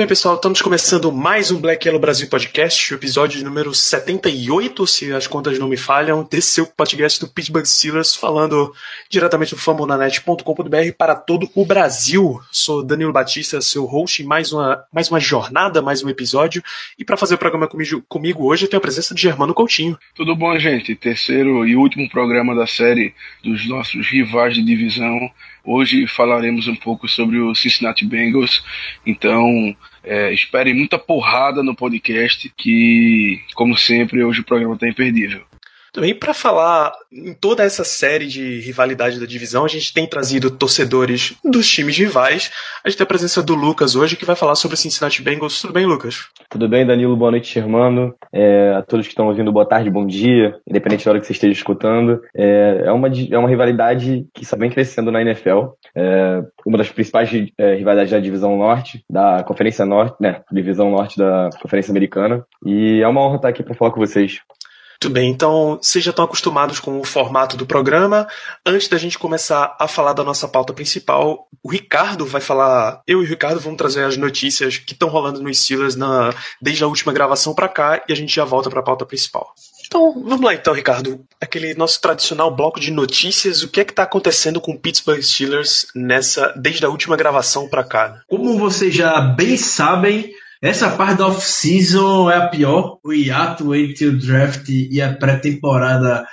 bem, pessoal, estamos começando mais um Black Yellow Brasil Podcast, episódio número 78, se as contas não me falham, desse seu podcast do Pittsburgh Steelers, falando diretamente do fambonanet.com.br para todo o Brasil. Sou Danilo Batista, seu host, mais uma, mais uma jornada, mais um episódio, e para fazer o programa comigo, comigo hoje eu tenho a presença de Germano Coutinho. Tudo bom, gente? Terceiro e último programa da série dos nossos rivais de divisão. Hoje falaremos um pouco sobre o Cincinnati Bengals. Então, é, esperem muita porrada no podcast, que, como sempre, hoje o programa está imperdível. Também para falar em toda essa série de rivalidade da divisão, a gente tem trazido torcedores dos times rivais. A gente tem a presença do Lucas hoje, que vai falar sobre o Cincinnati Bengals. Tudo bem, Lucas? Tudo bem, Danilo? Boa noite, Germano. É, a todos que estão ouvindo, boa tarde, bom dia, independente da hora que você esteja escutando. É, é, uma, é uma rivalidade que está bem crescendo na NFL. É uma das principais é, rivalidades da divisão norte, da Conferência Norte, né? Divisão norte da Conferência Americana. E é uma honra estar aqui para falar com vocês. Muito bem, então vocês já estão acostumados com o formato do programa. Antes da gente começar a falar da nossa pauta principal, o Ricardo vai falar. Eu e o Ricardo vamos trazer as notícias que estão rolando nos Steelers na, desde a última gravação para cá e a gente já volta para a pauta principal. Então, vamos lá então, Ricardo. Aquele nosso tradicional bloco de notícias. O que é que está acontecendo com o Pittsburgh Steelers nessa desde a última gravação para cá? Como vocês já bem sabem, essa parte da off-season é a pior. O hiato entre o draft e a pré-temporada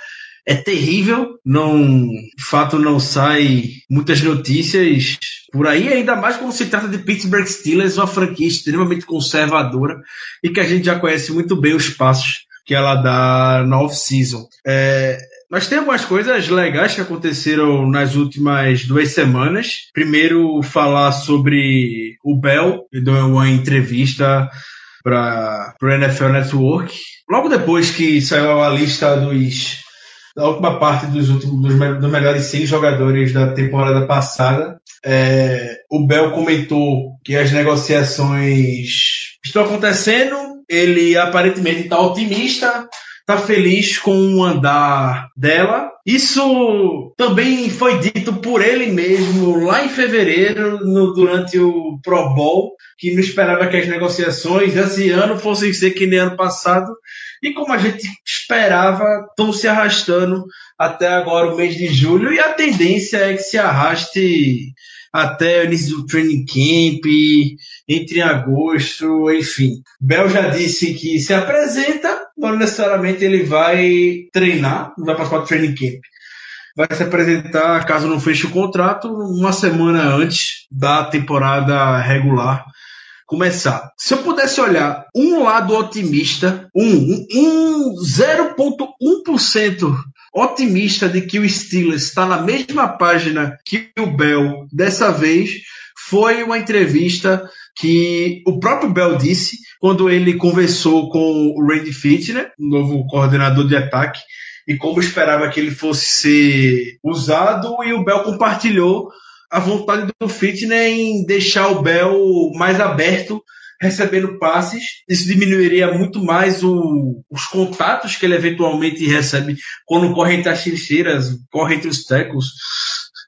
é terrível. Não, de fato, não sai muitas notícias por aí, ainda mais quando se trata de Pittsburgh Steelers, uma franquia extremamente conservadora e que a gente já conhece muito bem os passos que ela dá na off-season. É, nós temos algumas coisas legais que aconteceram nas últimas duas semanas. Primeiro, falar sobre o Bell, que deu uma entrevista para o NFL Network. Logo depois que saiu a lista dos da última parte dos últimos dos, dos melhores 100 jogadores da temporada passada, é, o Bell comentou que as negociações estão acontecendo. Ele aparentemente está otimista tá feliz com o andar dela. Isso também foi dito por ele mesmo lá em fevereiro, no, durante o Pro Bowl, que não esperava que as negociações desse ano fossem ser que nem ano passado. E como a gente esperava, estão se arrastando até agora o mês de julho, e a tendência é que se arraste até o início do training camp, entre agosto, enfim. Bel já disse que se apresenta, não necessariamente ele vai treinar, não vai participar do training camp. Vai se apresentar, caso não feche o contrato, uma semana antes da temporada regular começar. Se eu pudesse olhar um lado otimista, um, um 0,1% otimista de que o Steelers está na mesma página que o Bell dessa vez, foi uma entrevista que o próprio Bell disse quando ele conversou com o Randy Fitner, o novo coordenador de ataque, e como esperava que ele fosse ser usado, e o Bell compartilhou a vontade do Fitner em deixar o Bell mais aberto recebendo passes. Isso diminuiria muito mais o, os contatos que ele eventualmente recebe quando corre entre as trincheiras, corre entre os tecos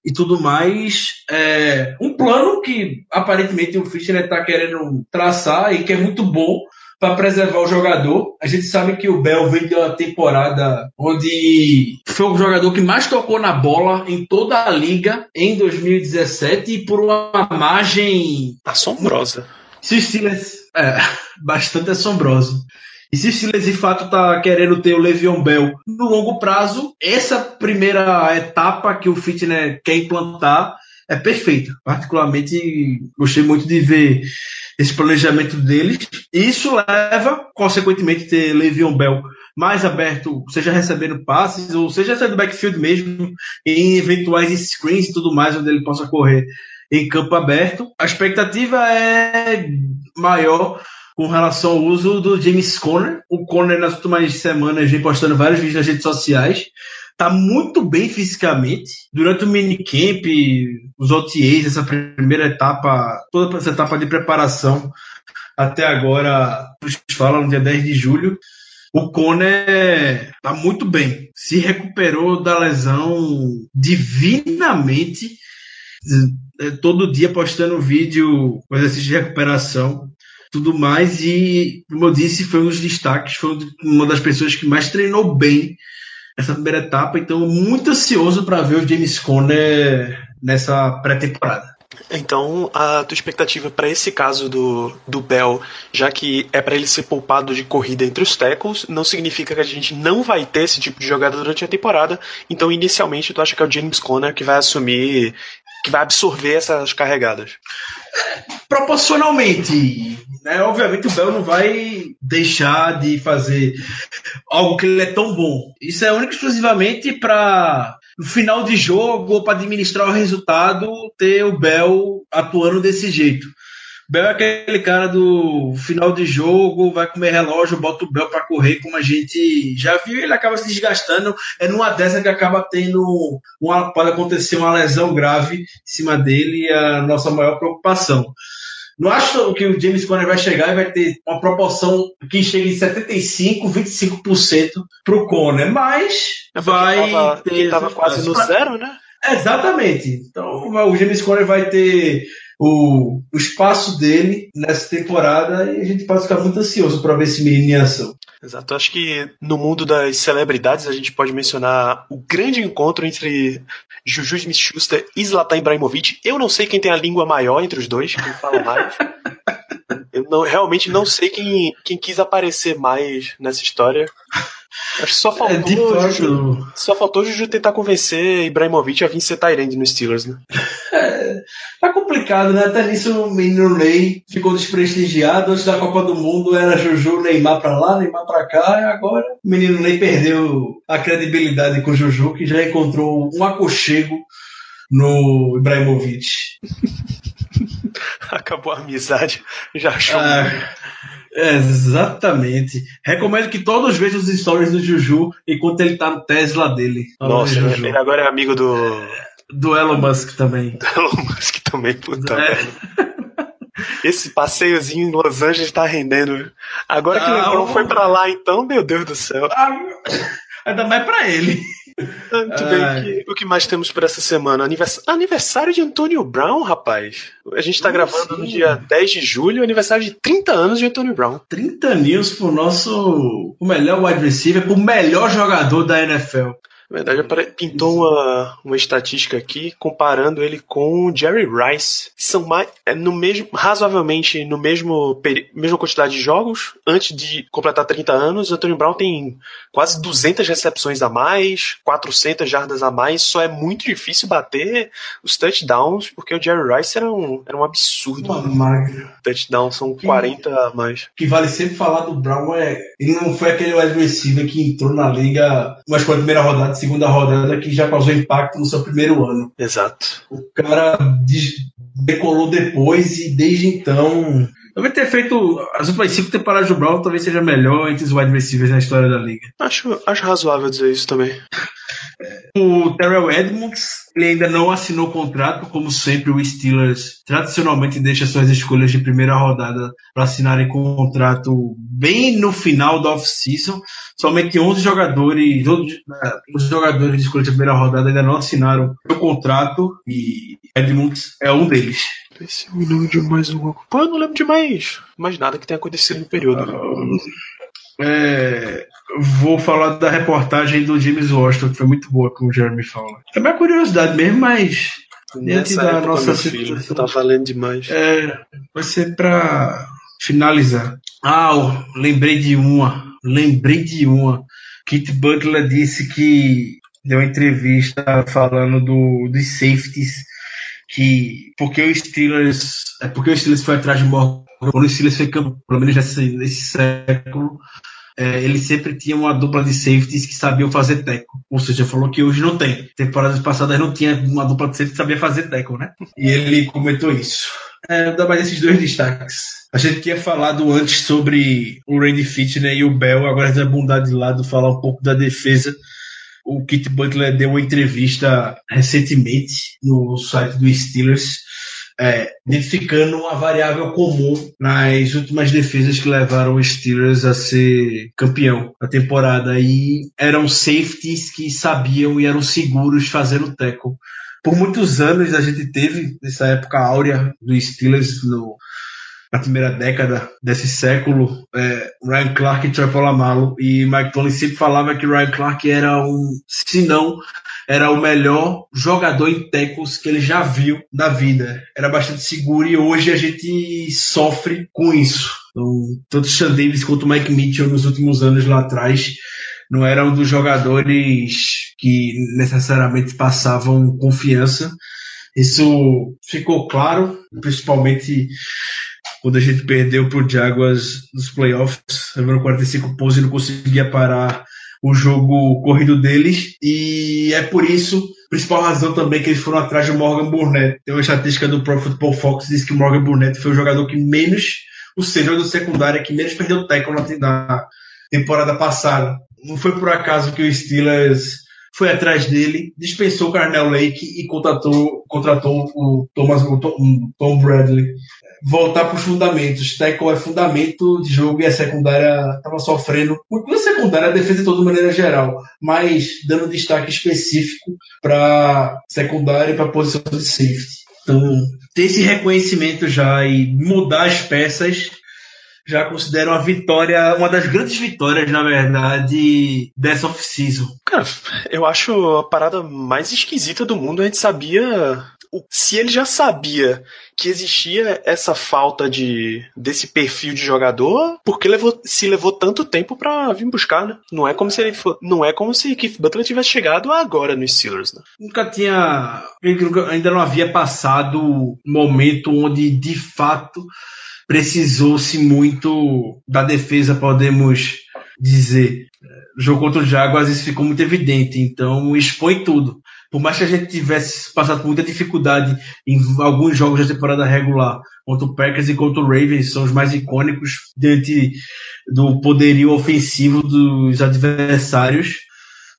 e tudo mais. É um plano que aparentemente o Fischer está querendo traçar e que é muito bom para preservar o jogador. A gente sabe que o Bell veio de uma temporada onde foi o jogador que mais tocou na bola em toda a liga em 2017 e por uma margem assombrosa. Se o Steelers é bastante assombroso. E se Steelers de fato está querendo ter o Le'Veon Bell no longo prazo, essa primeira etapa que o Fitner quer implantar é perfeita. Particularmente, gostei muito de ver esse planejamento deles. Isso leva, consequentemente, ter Le'Veon Bell mais aberto, seja recebendo passes, ou seja saindo do backfield mesmo, em eventuais screens e tudo mais, onde ele possa correr em campo aberto. A expectativa é maior com relação ao uso do James Conner. O Conner, nas últimas semanas, vem postando vários vídeos nas redes sociais. Tá muito bem fisicamente. Durante o minicamp, os OTAs, essa primeira etapa, toda essa etapa de preparação até agora, os falam no dia 10 de julho, o Conner tá muito bem. Se recuperou da lesão divinamente. É, todo dia postando vídeo com exercício de recuperação tudo mais. E, como eu disse, foi um dos destaques, foi uma das pessoas que mais treinou bem essa primeira etapa. Então, muito ansioso para ver o James Conner nessa pré-temporada. Então, a tua expectativa para esse caso do, do Bell, já que é para ele ser poupado de corrida entre os tackles, não significa que a gente não vai ter esse tipo de jogada durante a temporada. Então, inicialmente, tu acha que é o James Conner que vai assumir, que vai absorver essas carregadas? Proporcionalmente. Né? Obviamente, o Bell não vai deixar de fazer algo que ele é tão bom. Isso é único exclusivamente para no final de jogo ou para administrar o resultado, ter o Bell atuando desse jeito. Bell é aquele cara do final de jogo, vai comer relógio, bota o Bell para correr, como a gente já viu, ele acaba se desgastando. É numa dessa que acaba tendo uma, pode acontecer uma lesão grave em cima dele, e a nossa maior preocupação. Não acho que o James Conner vai chegar e vai ter uma proporção que chega em 75, 25% para o Conner, mas É vai tava, ter. ele tava quase no zero, né? Exatamente. Então o James Conner vai ter o, o espaço dele nessa temporada e a gente pode ficar muito ansioso para ver esse menino em ação. Exato. Acho que no mundo das celebridades a gente pode mencionar o grande encontro entre Juju Smith-Schuster e Zlatan Ibrahimovic. Eu não sei quem tem a língua maior entre os dois, quem fala mais. Eu não, realmente não sei quem, quem quis aparecer mais nessa história. Acho que só faltou, É, o fato, Juju, só faltou Juju tentar convencer Ibrahimovic a vir ser Tyrande no Steelers, né? Tá complicado, né? Até nisso o menino Ney ficou desprestigiado. Antes da Copa do Mundo era Juju, Neymar pra lá, Neymar pra cá. E agora o menino Ney perdeu a credibilidade com o Juju, que já encontrou um aconchego no Ibrahimovic. Acabou a amizade, já achou. Ah, exatamente. Recomendo que todos vejam os stories do Juju enquanto ele tá no Tesla dele. Nossa, Juju. ele agora é amigo do Do Elon Musk também. Elon Musk também, puta É. merda. Esse passeiozinho em Los Angeles tá rendendo. Agora que o Ah, LeBron o- foi pra lá, então, meu Deus do céu. Ah, Ainda mais pra ele. Muito bem, o que, mais temos por essa semana? Anivers- Aniversário de Antonio Brown, rapaz. A gente tá Como gravando assim? no dia 10 de julho, aniversário de 30 anos de Antonio Brown. 30 news pro nosso o melhor wide receiver, pro melhor jogador da NFL. Na verdade, pintou uma, uma estatística aqui comparando ele com o Jerry Rice. São mais, é no mesmo, razoavelmente no mesmo mesma quantidade de jogos. Antes de completar 30 anos, o Antonio Brown tem quase 200 recepções a mais, 400 jardas a mais. Só é muito difícil bater os touchdowns, porque o Jerry Rice era um, era um absurdo. Uma máquina. Touchdown são 40 a mais. O que vale sempre falar do Brown é. Ele não foi aquele wide receiver que entrou na liga, mas com a primeira rodada, segunda rodada, que já causou impacto no seu primeiro ano. Exato. O cara decolou depois e desde então. Talvez ter feito as últimas cinco temporadas do Brown, talvez seja melhor entre os wide receivers na história da liga. Acho, acho razoável dizer isso também. O Terrell Edmonds, ele ainda não assinou o contrato, como sempre o Steelers tradicionalmente deixa suas escolhas de primeira rodada para assinarem com contrato bem no final da off-season. Somente 11 jogadores, eh, os jogadores de escolha de primeira rodada ainda não assinaram o contrato e Edmonds é um deles. Esse é o nome de mais um. Pô, eu não lembro de mais, mais nada que tenha acontecido no período. É, vou falar da reportagem do James Washington, que foi muito boa com o Jeremy Fowler. É uma curiosidade mesmo, mas Nessa da nossa situação- tá valendo demais. É, vai ser pra finalizar. Ah, eu lembrei de uma. Lembrei de uma. Kit Butler disse que deu uma entrevista falando do, dos safeties que porque o Steelers é porque o Steelers foi atrás de Morgan quando o Steelers foi campeão, pelo menos nesse, nesse século é, ele sempre tinha uma dupla de safeties que sabiam fazer teco. Ou seja, falou que hoje não tem. Temporadas passadas não tinha uma dupla de safeties que sabia fazer teco, né? E ele comentou isso. é, dar mais esses dois destaques. A gente tinha falado antes sobre o Randy Fitner e o Bell, agora a gente vai mudar de lado, falar um pouco da defesa. O Kit Butler deu uma entrevista recentemente no site do Steelers, é, identificando uma variável comum nas últimas defesas que levaram os Steelers a ser campeão da temporada. E eram safeties que sabiam e eram seguros fazendo tackle. Por muitos anos a gente teve, nessa época áurea do Steelers, no, na primeira década desse século, é, Ryan Clark e Troy Polamalu. E Mike Tony sempre falava que Ryan Clark era um, se não, era o melhor jogador em tackles que ele já viu na vida. Era bastante seguro e hoje a gente sofre com isso. Então, tanto Sean Davis quanto Mike Mitchell nos últimos anos lá atrás não eram dos jogadores que necessariamente passavam confiança. Isso ficou claro, principalmente quando a gente perdeu para o Jaguars nos playoffs, levando 45 pontos e não conseguia parar o jogo corrido deles. E é por isso, principal razão também que eles foram atrás do Morgan Burnett. Tem uma estatística do Pro Football Fox diz que o Morgan Burnett foi o jogador que menos, o seja, do secundária que menos perdeu tackle na temporada passada. Não foi por acaso que o Steelers foi atrás dele, dispensou o Carnell Lake e contratou, contratou o Thomas o Tom Bradley voltar para os fundamentos. Tackle é fundamento de jogo e a secundária estava sofrendo. Muito a secundária, a defesa de toda maneira geral, mas dando destaque específico para secundária e para a posição de safety. Então, ter esse reconhecimento já e mudar as peças já considero uma vitória, uma das grandes vitórias, na verdade, dessa off-season. Cara, eu acho a parada mais esquisita do mundo. A gente sabia se ele já sabia que existia essa falta de desse perfil de jogador, por que levou, se levou tanto tempo para vir buscar, né? Não é como se ele for, não é como se Keith Butler tivesse chegado agora nos Steelers, né? Nunca tinha, ainda não havia passado um momento onde de fato precisou-se muito da defesa, podemos dizer. O jogo contra o Jaguars isso ficou muito evidente, então expõe tudo por mais que a gente tivesse passado muita dificuldade em alguns jogos da temporada regular, contra o Packers e contra o Ravens, são os mais icônicos diante do poderio ofensivo dos adversários.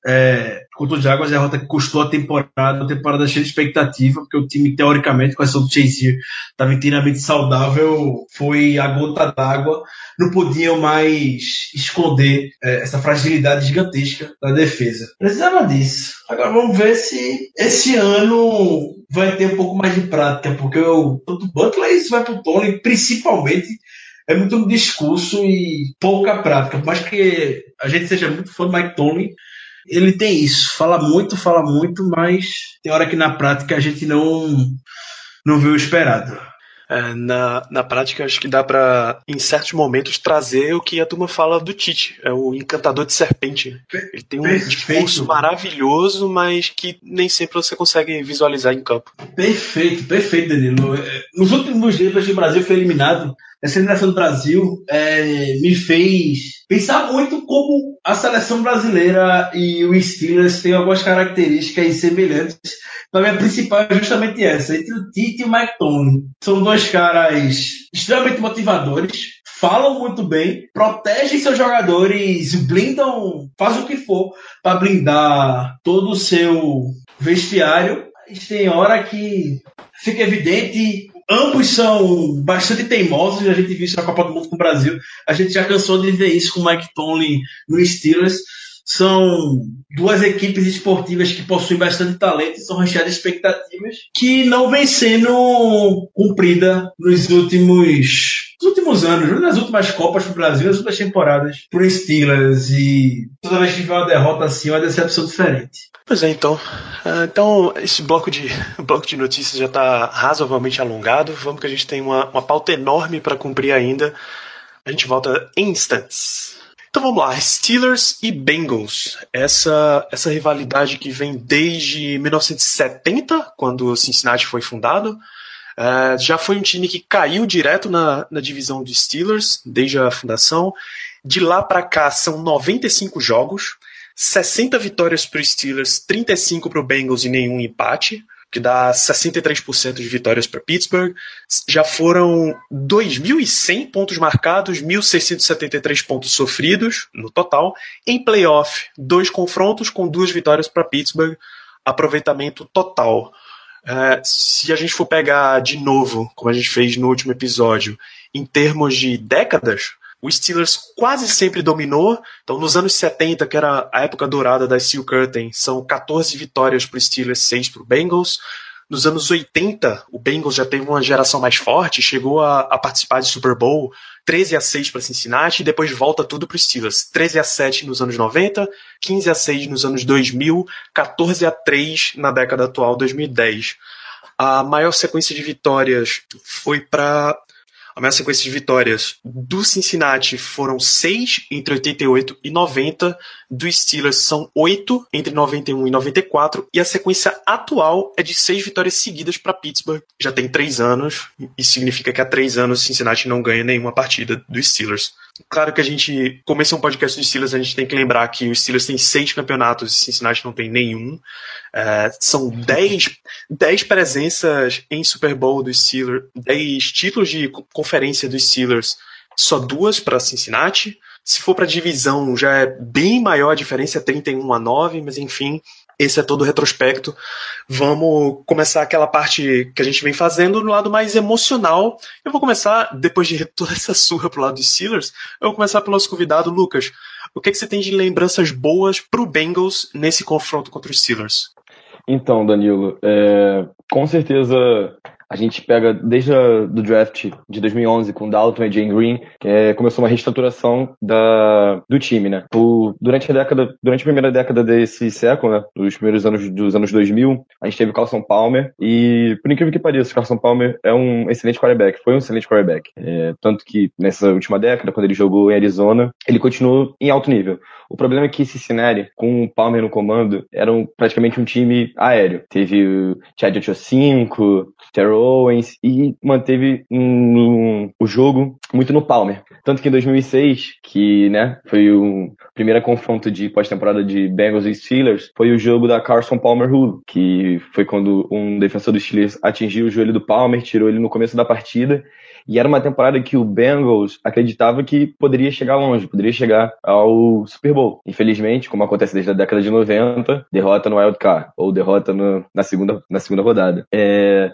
É, contra o Jaguars é a rota que custou a temporada, uma temporada cheia de expectativa, porque o time, teoricamente, com a ação do Chase estava inteiramente saudável, foi a gota d'água não podiam mais esconder é, essa fragilidade gigantesca da defesa. Precisava disso. Agora vamos ver se esse ano vai ter um pouco mais de prática, porque o, tanto Butler isso vai para o Tony, principalmente é muito um discurso e pouca prática. Por mais que a gente seja muito fã do Mike Tony, ele tem isso. Fala muito, fala muito, mas tem hora que na prática a gente não, não vê o esperado. É, na, na prática, acho que dá para, em certos momentos, trazer o que a turma fala do Tite, é o encantador de serpente. Ele tem um Perfeito. discurso maravilhoso, mas que nem sempre você consegue visualizar em campo. Perfeito, perfeito, Danilo. É, nos últimos dias o Brasil foi eliminado, essa eliminação do Brasil é, me fez pensar muito como a seleção brasileira e o Steelers têm algumas características semelhantes mim, a principal é justamente essa, entre o Tite e o Mike Tony. São dois caras extremamente motivadores, falam muito bem, protegem seus jogadores, blindam, fazem o que for para blindar todo o seu vestiário. Mas tem hora que fica evidente ambos são bastante teimosos, a gente viu isso na Copa do Mundo com o Brasil. A gente já cansou de ver isso com o Mike Tomlin no Steelers são duas equipes esportivas que possuem bastante talento e são recheadas de expectativas que não vem sendo cumprida nos últimos, últimos anos, nas últimas Copas para o Brasil, nas últimas temporadas para Steelers e toda vez que vem uma derrota assim, uma decepção diferente. Pois é, então. Ah, então, esse bloco de, bloco de notícias já está razoavelmente alongado. Vamos que a gente tem uma, uma pauta enorme para cumprir ainda. A gente volta em instantes. Então vamos lá, Steelers e Bengals. Essa, essa rivalidade que vem desde 1970, quando Cincinnati foi fundado. Uh, já foi um time que caiu direto na, na divisão de Steelers desde a fundação. De lá para cá são 95 jogos, 60 vitórias para os Steelers, 35 para o Bengals e nenhum empate. que dá 63% de vitórias para Pittsburgh. Já foram 2.100 pontos marcados, 1.673 pontos sofridos no total. Em playoff, dois confrontos com duas vitórias para Pittsburgh, aproveitamento total. Uh, se a gente for pegar de novo, como a gente fez no último episódio, em termos de décadas, o Steelers quase sempre dominou. Então, nos anos 70, que era a época dourada da Steel Curtain, são 14 vitórias para o Steelers, 6 para o Bengals. Nos anos 80, o Bengals já teve uma geração mais forte, chegou a, a participar de Super Bowl, 13 a 6 para Cincinnati, e depois volta tudo para os Steelers. 13 a 7 nos anos 90, 15 a 6 nos anos 2000, 14 a 3 na década atual, 2010. A maior sequência de vitórias foi para a maior sequência de vitórias do Cincinnati foram seis entre 88 e 90, do Steelers são oito entre 91 e 94, e a sequência atual é de seis vitórias seguidas para Pittsburgh. Já tem três anos, e significa que há três anos Cincinnati não ganha nenhuma partida do Steelers. Claro que a gente, como esse é um podcast do Steelers, a gente tem que lembrar que o Steelers tem seis campeonatos e Cincinnati não tem nenhum. É, são dez, dez presenças em Super Bowl do Steelers, dez títulos de conferência dos Steelers, só duas para Cincinnati. Se for para divisão, já é bem maior a diferença, é 31 a 9, mas enfim, esse é todo o retrospecto. Vamos começar aquela parte que a gente vem fazendo no lado mais emocional. Eu vou começar, depois de toda essa surra pro lado dos Steelers, eu vou começar pelo nosso convidado, Lucas. O que, é que você tem de lembranças boas pro Bengals nesse confronto contra os Steelers? Então, Danilo, é, com certeza a gente pega desde o do draft de 2011 com Dalton e Jane Green, é, começou uma reestruturação da, do time, né? Durante a década, durante a primeira década desse século, né? Dos primeiros anos dos anos 2000, a gente teve Carlson Palmer e, por incrível que pareça, Carlson Palmer é um excelente quarterback, foi um excelente quarterback. É, tanto que nessa última década, quando ele jogou em Arizona, ele continuou em alto nível. O problema é que Cincinnati, com o Palmer no comando, era um, praticamente um time aéreo. Teve o Chad 5, Terrell Owens e manteve um, um, o jogo muito no Palmer. Tanto que em 2006, que né, foi o primeiro confronto de pós-temporada de Bengals e Steelers, foi o jogo da Carson Palmer Rule, que foi quando um defensor dos Steelers atingiu o joelho do Palmer, tirou ele no começo da partida e era uma temporada que o Bengals acreditava que poderia chegar longe, poderia chegar ao Super Bowl. Infelizmente, como acontece desde a década de 90, derrota no Wild Card, ou derrota no, na, segunda, na segunda rodada. É,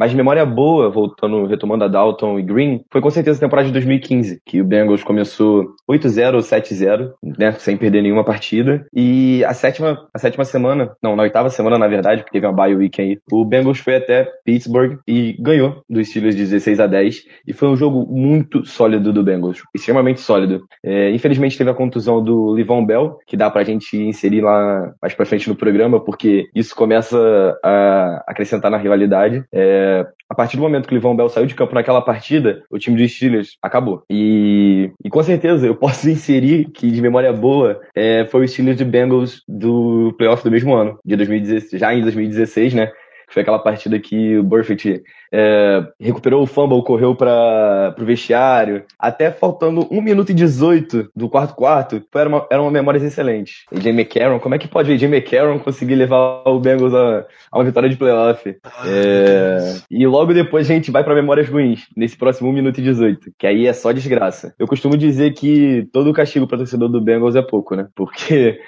mas memória boa, voltando, retomando a Dalton e Green, foi com certeza a temporada de 2015, que o Bengals começou 8-0 ou 7-0, né, sem perder nenhuma partida. E a sétima, a sétima semana, não, na oitava semana, na verdade, porque teve uma bye week aí, o Bengals foi até Pittsburgh e ganhou dos Steelers de 16 a 10. E foi um jogo muito sólido do Bengals, extremamente sólido. É, infelizmente teve a contusão do Livon Bell, que dá pra gente inserir lá mais pra frente no programa, porque isso começa a acrescentar na rivalidade. É, a partir do momento que o Livon Bell saiu de campo naquela partida, o time dos Steelers acabou. E, e com certeza eu posso inserir que, de memória boa, é, foi o Steelers de Bengals do playoff do mesmo ano, de 2016, já em 2016, né? Foi aquela partida que o Burfitt é, recuperou o fumble, correu para o vestiário, até faltando 1 minuto e 18 do quarto quarto, era uma, era uma memória excelente. AJ McCarron, como é que pode o AJ McCarron conseguir levar o Bengals a, a uma vitória de playoff? É, e logo depois a gente vai para memórias ruins, nesse próximo 1 minuto e 18, que aí é só desgraça. Eu costumo dizer que todo castigo para torcedor do Bengals é pouco, né? Porque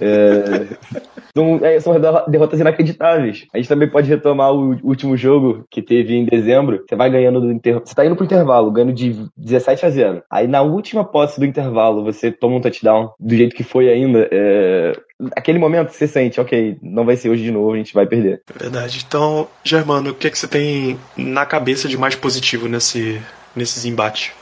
é, são, é, são, derrotas inacreditáveis. A gente também pode retomar o último jogo que teve em dezembro. Você vai ganhando do intervalo. Você tá indo pro intervalo, ganhando de 17 a 0. Aí na última posse do intervalo, você toma um touchdown do jeito que foi ainda. É, aquele momento você sente, ok, não vai ser hoje de novo, a gente vai perder. Verdade. Então, Germano, o que, é que você tem na cabeça de mais positivo nesse, nesses embates?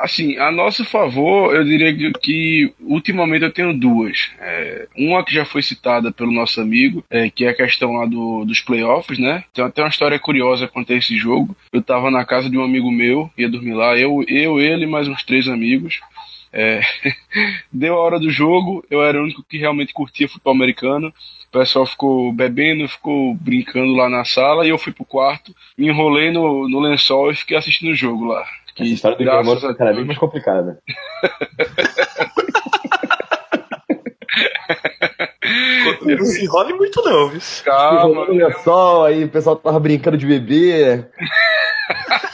Assim, a nosso favor, eu diria que ultimamente eu tenho duas. É, uma que já foi citada pelo nosso amigo, é, que é a questão lá do, dos playoffs, né? Tem até uma história curiosa quanto a esse jogo. Eu tava na casa de um amigo meu, ia dormir lá, eu, eu ele mais uns três amigos. É, deu a hora do jogo, eu era o único que realmente curtia futebol americano. O pessoal ficou bebendo, ficou brincando lá na sala e eu fui pro quarto, me enrolei no, no lençol e fiquei assistindo o jogo lá. Que, Essa história do é cada vez mais complicada. não se enrole muito não, viu? Calma. Olha só, aí o pessoal tava brincando de bebê.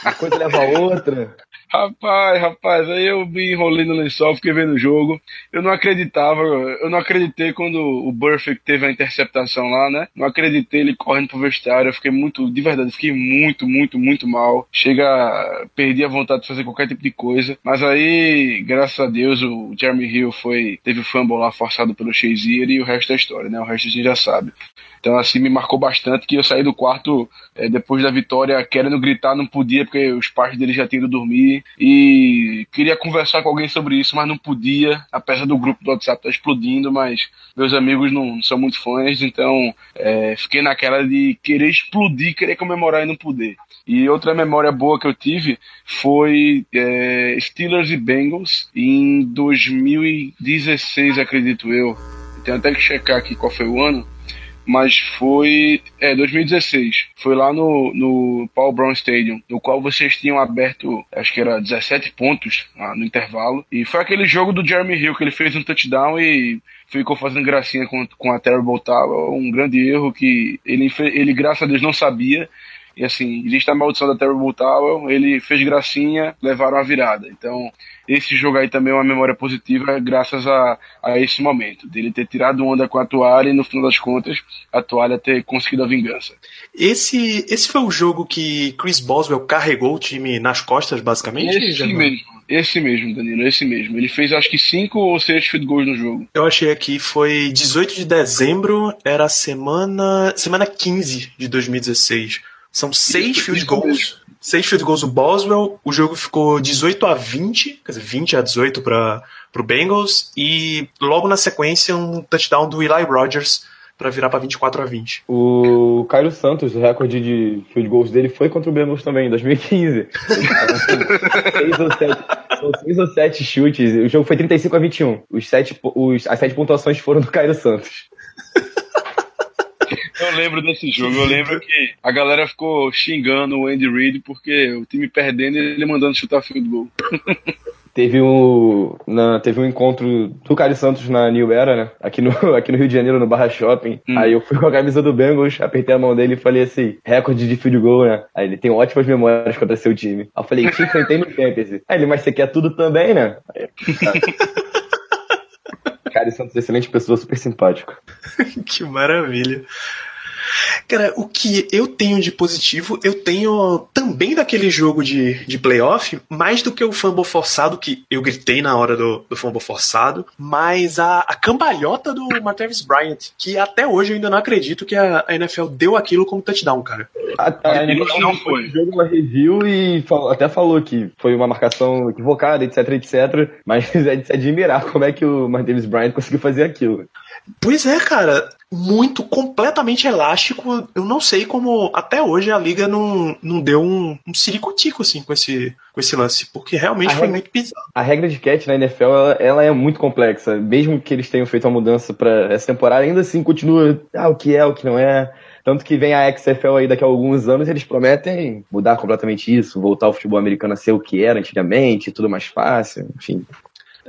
Uma coisa leva a outra. Rapaz, rapaz, aí eu me enrolei no lençol, fiquei vendo o jogo. Eu não acreditava, eu não acreditei quando o Burfict teve a interceptação lá, né? Não acreditei ele correndo pro vestiário. Eu fiquei muito, de verdade, fiquei muito, muito, muito mal. Chega, perdi a vontade de fazer qualquer tipo de coisa. Mas aí, graças a Deus, o Jeremy Hill foi, teve o fumble lá forçado pelo Shazier e o resto é história, né? O resto a gente já sabe. Então, assim, me marcou bastante que eu saí do quarto é, depois da vitória querendo gritar, não podia, porque os pais dele já tinham ido dormir. E queria conversar com alguém sobre isso, mas não podia, apesar do grupo do WhatsApp estar explodindo, mas meus amigos não são muito fãs, então é, fiquei naquela de querer explodir, querer comemorar e não poder. E outra memória boa que eu tive foi é, Steelers e Bengals em 2016, acredito eu. Tenho até que checar aqui qual foi o ano mas foi é 2016. Foi lá no, no Paul Brown Stadium, no qual vocês tinham aberto, acho que era 17 pontos ah, no intervalo. E foi aquele jogo do Jeremy Hill que ele fez um touchdown e ficou fazendo gracinha com, com a Terrible Tower, um grande erro que ele, ele graças a Deus não sabia e assim, existe a maldição da Terrible Tower, ele fez gracinha, levaram a virada. Então, esse jogo aí também é uma memória positiva, graças a, a esse momento, dele ter tirado onda com a toalha e no final das contas, a toalha ter conseguido a vingança. Esse, esse foi o jogo que Chris Boswell carregou o time nas costas, basicamente? Esse mesmo, esse mesmo, Danilo, esse mesmo. Ele fez acho que cinco ou seis field goals no jogo. Eu achei aqui, foi 18 de dezembro, era a semana, semana 15 de 2016. São seis field goals. Seis field goals do Boswell. O jogo ficou 18 a 20, quer dizer, 20 a 18 para o Bengals. E logo na sequência, um touchdown do Eli Rogers para virar para 24 a 20. O Cairo Santos, o recorde de field goals dele foi contra o Bengals também, em 2015. seis ou sete, são seis ou sete chutes. O jogo foi 35 a 21. Os sete, os, as sete pontuações foram do Cairo Santos. Eu lembro desse jogo, eu lembro que a galera ficou xingando o Andy Reid porque o time perdendo e ele mandando chutar field goal. Teve um, na, teve um encontro do Caio Santos na New Era, né? Aqui no, aqui no Rio de Janeiro, no Barra Shopping. Hum. Aí eu fui com a camisa do Bengals, apertei a mão dele e falei assim: recorde de field goal, né? Aí ele tem ótimas memórias contra seu time. Aí eu falei: te enfrentei no Fantasy. Aí ele, mas você quer tudo também, né? Aí, tá. Caio Santos, excelente pessoa, super simpático. que maravilha. Cara, o que eu tenho de positivo, eu tenho também daquele jogo de, de playoff, mais do que o fumble forçado, que eu gritei na hora do, do fumble forçado, mas a, a cambalhota do Martavis Bryant, que até hoje eu ainda não acredito que a, a NFL deu aquilo como touchdown, cara. A, a Ele NFL não fez foi. o jogo uma review e falou- até falou que foi uma marcação equivocada, etc, etc. Mas é de se admirar como é que o Martavis Bryant conseguiu fazer aquilo. Pois é, cara, muito, completamente elástico. Eu não sei como até hoje a liga não, não deu um, um ciricutico assim com esse, com esse lance, porque realmente A foi regra- muito bizarro. A regra de catch na NFL ela, ela é muito complexa. Mesmo que eles tenham feito uma mudança para essa temporada, ainda assim continua ah, o que é, o que não é. Tanto que vem a XFL aí daqui a alguns anos, eles prometem mudar completamente isso, voltar o futebol americano a ser o que era antigamente, tudo mais fácil, enfim.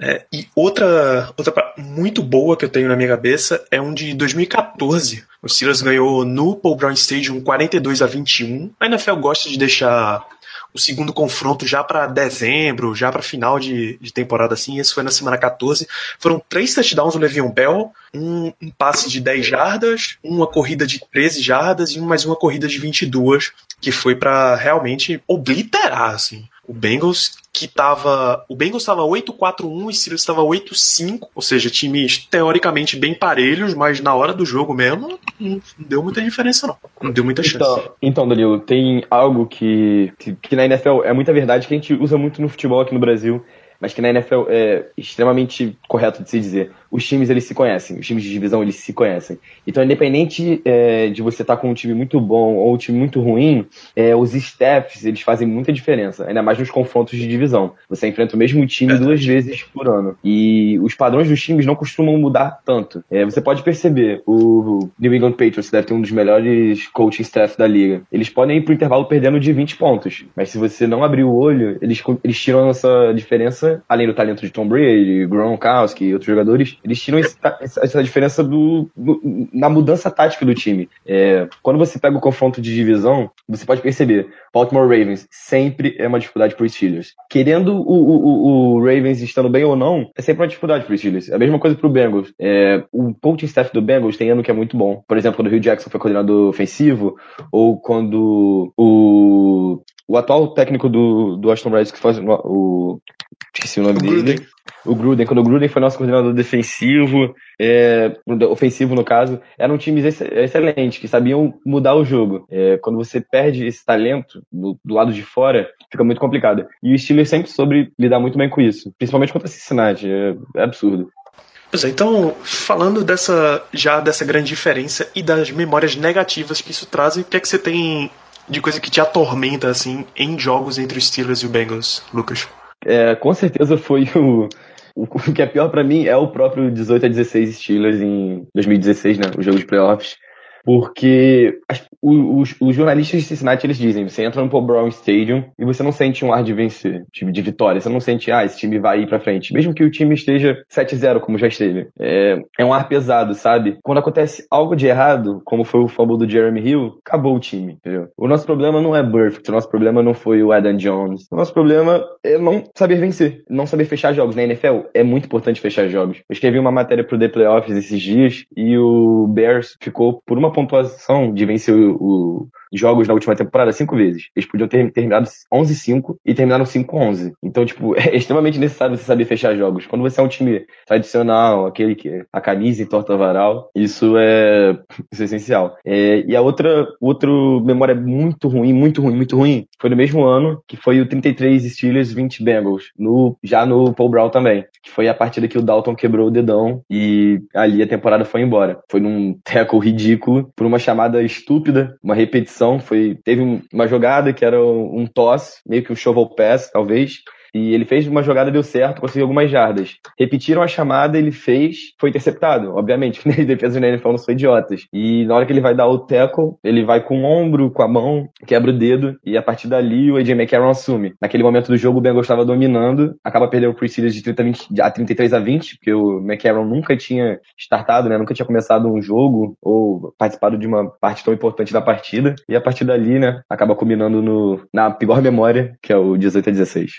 É, e outra, outra muito boa que eu tenho na minha cabeça é um de 2014. O Steelers ganhou no Paul Brown Stadium 42 a 21. A NFL gosta de deixar o segundo confronto já para dezembro, já para final de, de temporada assim. Esse foi na semana 14. Foram três touchdowns do Le'Veon Bell, um, um passe de 10 jardas, uma corrida de 13 jardas e mais uma corrida de 22, que foi para realmente obliterar assim. O Bengals que tava. O Bengals estava 8-4-1 e o Steelers estava 8-5. Ou seja, times teoricamente bem parelhos, mas na hora do jogo mesmo não deu muita diferença, não. Não deu muita chance. Então, então, Danilo, tem algo que, que, que na NFL é muita verdade que a gente usa muito no futebol aqui no Brasil, mas que na NFL é extremamente correto de se dizer. Os times, eles se conhecem. Os times de divisão, eles se conhecem. Então, independente é, de você estar com um time muito bom ou um time muito ruim, é, os staffs, eles fazem muita diferença. Ainda mais nos confrontos de divisão. Você enfrenta o mesmo time duas vezes por ano. E os padrões dos times não costumam mudar tanto. É, você pode perceber, o New England Patriots deve ter um dos melhores coaching staff da liga. Eles podem ir pro intervalo perdendo de 20 pontos. Mas se você não abrir o olho, eles, eles tiram essa diferença diferença, além do talento de Tom Brady, Gronkowski e outros jogadores, eles tiram essa, essa, diferença do, do, na mudança tática do time. É, quando você pega o confronto de divisão, você pode perceber, Baltimore Ravens sempre é uma dificuldade para os Steelers. Querendo o, o, o, Ravens estando bem ou não, é sempre uma dificuldade para os Steelers. É a mesma coisa para o Bengals. É, o coaching staff do Bengals tem ano que é muito bom. Por exemplo, quando o Hugh Jackson foi coordenador ofensivo, ou quando o o atual técnico do, do Aston Redskins que faz o esqueci o nome o dele. Gruden. O Gruden, quando o Gruden foi nosso coordenador defensivo, é, ofensivo no caso, eram times excelentes, que sabiam mudar o jogo. É, quando você perde esse talento do, do, lado de fora, fica muito complicado. E o Steelers sempre soube lidar muito bem com isso, principalmente contra a Cincinnati, é, é absurdo. Pois é, então, falando dessa já dessa grande diferença e das memórias negativas que isso traz, o que é que você tem de coisa que te atormenta, assim, em jogos entre os Steelers e o Bengals, Lucas? É, com certeza foi o, o, que é pior para mim é o próprio 18 a 16 Steelers em 2016, né? O jogo de playoffs. Porque as, os, os, jornalistas de Cincinnati eles dizem: você entra no Paul Brown Stadium e você não sente um ar de vencer, de vitória. Você não sente, ah, esse time vai ir pra frente. Mesmo que o time esteja 7-0, como já esteve. É, é um ar pesado, sabe? Quando acontece algo de errado, como foi o fumble do Jeremy Hill, acabou o time, entendeu? O nosso problema não é Burfict, o nosso problema não foi o Adam Jones. O nosso problema é não saber vencer, não saber fechar jogos. Na NFL é muito importante fechar jogos. Eu escrevi uma matéria pro The Playoffs esses dias e o Bears ficou por uma pontuação de vencer o, o jogos na última temporada cinco vezes. Eles podiam ter terminado 11-5 e terminaram 5-11. Então, tipo, é extremamente necessário você saber fechar jogos. Quando você é um time tradicional, aquele que a camisa entorta varal, isso é, isso é essencial. É, e a outra, outro memória muito ruim, muito ruim, muito ruim, foi no mesmo ano, que foi o 33 Steelers 20 Bengals, no, já no Paul Brown também, que foi a partida que o Dalton quebrou o dedão e ali a temporada foi embora. Foi num tackle ridículo, por uma chamada estúpida, uma repetição foi teve uma jogada que era um toss, meio que um shovel pass, talvez, e ele fez uma jogada, deu certo, conseguiu algumas jardas. Repetiram a chamada, ele fez, foi interceptado. Obviamente, as defesas da NFL não são idiotas. E na hora que ele vai dar o tackle, ele vai com o ombro, com a mão, quebra o dedo, e a partir dali o AJ McCarron assume. Naquele momento do jogo, o Bengals estava dominando, acaba perdendo o Pre-Series de 30 a, 20, a 33 a 20, porque o McCarron nunca tinha startado, né? Nunca tinha começado um jogo ou participado de uma parte tão importante da partida. E a partir dali, né, acaba combinando no, na pior memória, que é o 18 a 16.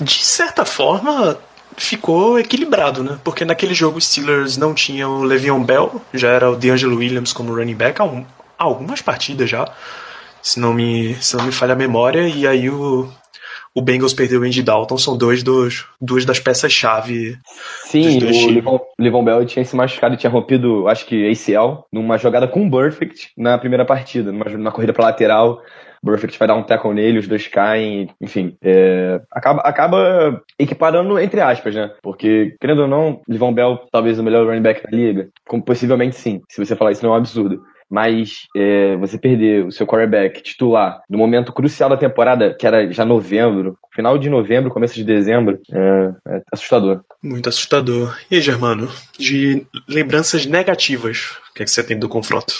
De certa forma, ficou equilibrado, né? Porque naquele jogo os Steelers não tinham o Le'Veon Bell, já era o DeAngelo Williams como running back há, um, há, algumas partidas já, se não me, se não me falha a memória, e aí o, o Bengals perdeu o Andy Dalton, são dois dos, duas das peças-chave. Sim, o Levon, Bell tinha se machucado e tinha rompido, acho que ACL, numa jogada com o Perfect na primeira partida, numa, numa corrida para lateral. Burfict vai dar um tackle nele, os dois caem, enfim. É, acaba, acaba equiparando entre aspas, né? Porque, querendo ou não, Livon Bell talvez o melhor running back da liga. Como possivelmente sim. Se você falar isso não é um absurdo mas é, você perder o seu quarterback titular no momento crucial da temporada, que era já novembro, final de novembro, começo de dezembro, é, é assustador. Muito assustador. E aí, Germano, de lembranças negativas, o que, é que você tem do confronto?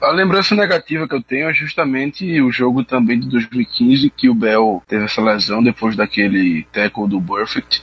A lembrança negativa que eu tenho é justamente o jogo também de 2015, que o Bell teve essa lesão depois daquele tackle do Perfect.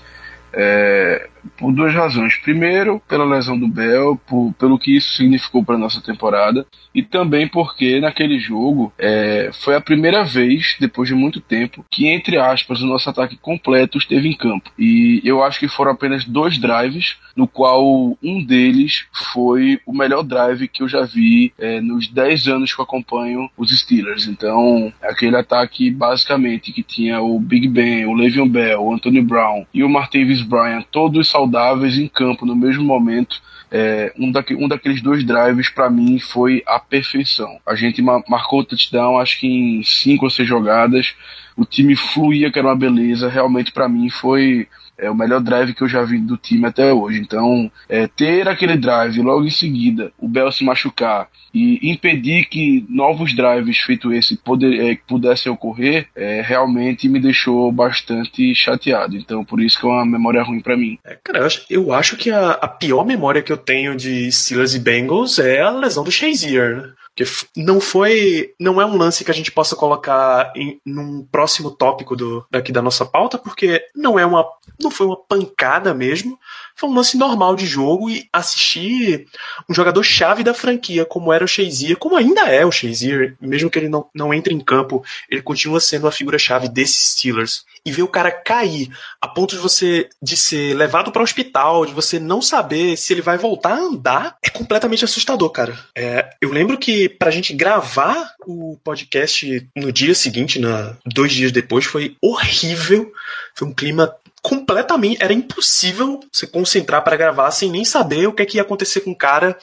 É, por duas razões. Primeiro, pela lesão do Bell, por, pelo que isso significou para nossa temporada, e também porque naquele jogo é, foi a primeira vez, depois de muito tempo, que, entre aspas, o nosso ataque completo esteve em campo. E eu acho que foram apenas dois drives, no qual um deles foi o melhor drive que eu já vi é, nos 10 anos que eu acompanho os Steelers. Então, aquele ataque basicamente que tinha o Big Ben, o Le'Veon Bell, o Anthony Brown e o Martavis Bryant, todos saudáveis em campo no mesmo momento. É, um, um daqueles dois drives para mim foi a perfeição. A gente ma marcou o touchdown, acho que em cinco ou seis jogadas. O time fluía, que era uma beleza. Realmente para mim foi é o melhor drive que eu já vi do time até hoje. Então, é, ter aquele drive logo em seguida, o Bell se machucar e impedir que novos drives feito esse poder, é, pudessem ocorrer, é, realmente me deixou bastante chateado. Então, por isso que é uma memória ruim para mim. É, cara, eu acho, eu acho que a, a, pior memória que eu tenho de Steelers e Bengals é a lesão do Shazier, né? Porque não foi. Não é um lance que a gente possa colocar em num próximo tópico do, daqui da nossa pauta, porque não é uma. não foi uma pancada mesmo. Foi um lance normal de jogo e assistir um jogador chave da franquia, como era o Shazier, como ainda é o Shazier, mesmo que ele não, não entre em campo, ele continua sendo a figura-chave desses Steelers. E ver o cara cair a ponto de você de ser levado para o hospital, de você não saber se ele vai voltar a andar, é completamente assustador, cara. É, eu lembro que pra gente gravar o podcast no dia seguinte, na, dois dias depois, foi horrível. Foi um clima completamente. Era impossível se concentrar para gravar sem nem saber o que, é que ia acontecer com o cara.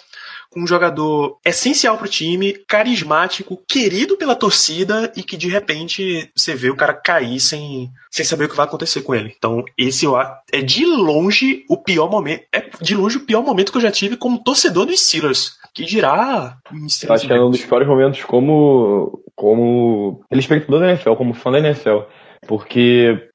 Com um jogador essencial pro time, carismático, querido pela torcida e que de repente você vê o cara cair sem, sem saber o que vai acontecer com ele. Então, esse é de longe o pior momento. É de longe o pior momento que eu já tive como torcedor dos Steelers. Que dirá. Eu acho que é um dos piores momentos como, como telespectador da NFL, como fã da NFL. Porque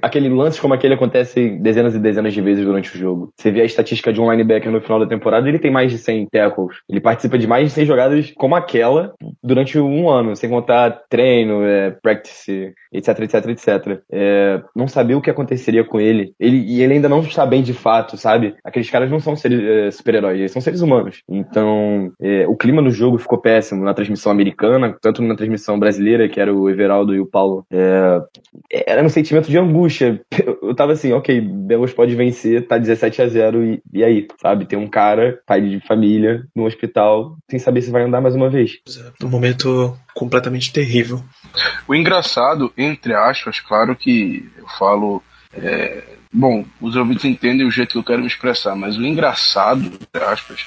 aquele lance como aquele acontece dezenas e dezenas de vezes durante o jogo. Você vê a estatística de um linebacker no final da temporada, ele tem mais de 100 tackles. Ele participa de mais de 100 jogadas como aquela durante um ano, sem contar treino, é, practice, etc, etc, etc. É, não saber o que aconteceria com ele. ele. E ele ainda não está bem de fato, sabe? Aqueles caras não são é, super-heróis, eles são seres humanos. Então, é, o clima no jogo ficou péssimo na transmissão americana, tanto na transmissão brasileira, que era o Everaldo e o Paulo. É, era um sentimento de angústia. Eu tava assim, ok, Bengals pode vencer, tá 17 a 0 e, e aí, sabe? Tem um cara, pai de família, no hospital, sem saber se vai andar mais uma vez. Um momento completamente terrível. O engraçado, entre aspas, claro que eu falo. É, bom, os ouvintes entendem o jeito que eu quero me expressar, mas o engraçado, entre aspas,